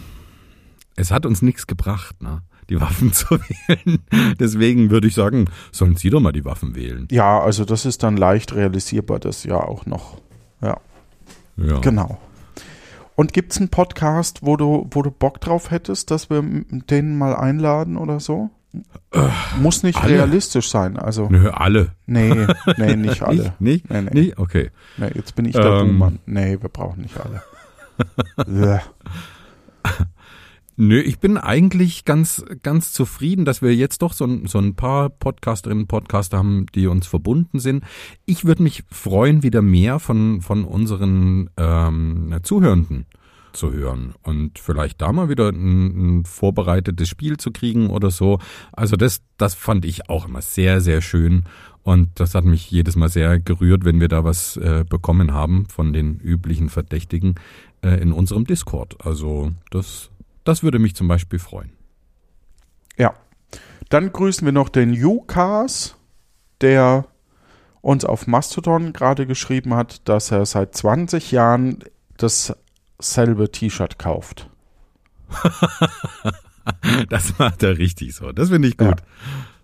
es hat uns nichts gebracht, ne? Die Waffen zu wählen. Deswegen würde ich sagen, sollen Sie doch mal die Waffen wählen. Ja, also das ist dann leicht realisierbar, das ja auch noch. Ja, Ja. genau. Und gibt's einen Podcast, wo du, wo du Bock drauf hättest, dass wir den mal einladen oder so? Muss nicht alle? realistisch sein. Also, Nö, alle. nee, nee, nicht alle. Nicht? Nee, Nicht? nee. Nicht? Okay. nee jetzt bin ich der Ähm. Buhmann. Nee, wir brauchen nicht alle. Nö, ich bin eigentlich ganz, ganz zufrieden, dass wir jetzt doch so ein, so ein paar Podcasterinnen und Podcaster haben, die uns verbunden sind. Ich würde mich freuen, wieder mehr von, von unseren ähm, Zuhörenden zu hören und vielleicht da mal wieder ein, ein vorbereitetes Spiel zu kriegen oder so. Also das, das fand ich auch immer sehr, sehr schön und das hat mich jedes Mal sehr gerührt, wenn wir da was äh, bekommen haben von den üblichen Verdächtigen äh, in unserem Discord. Also das, das würde mich zum Beispiel freuen. Ja. Dann grüßen wir noch den Jukas, der uns auf Mastodon gerade geschrieben hat, dass er seit 20 Jahren dasselbe T-Shirt kauft. Das macht er richtig so. Das finde ich gut.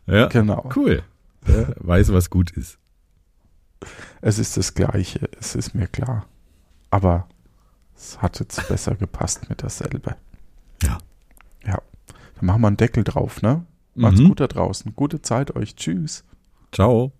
Ja, Genau. cool. Der weiß, was gut ist. Es ist das Gleiche, es ist mir klar. Aber es hat jetzt besser gepasst mit dasselbe. Ja. Ja. Dann machen wir einen Deckel drauf, ne? Macht's Mhm. gut da draußen. Gute Zeit euch. Tschüss. Ciao.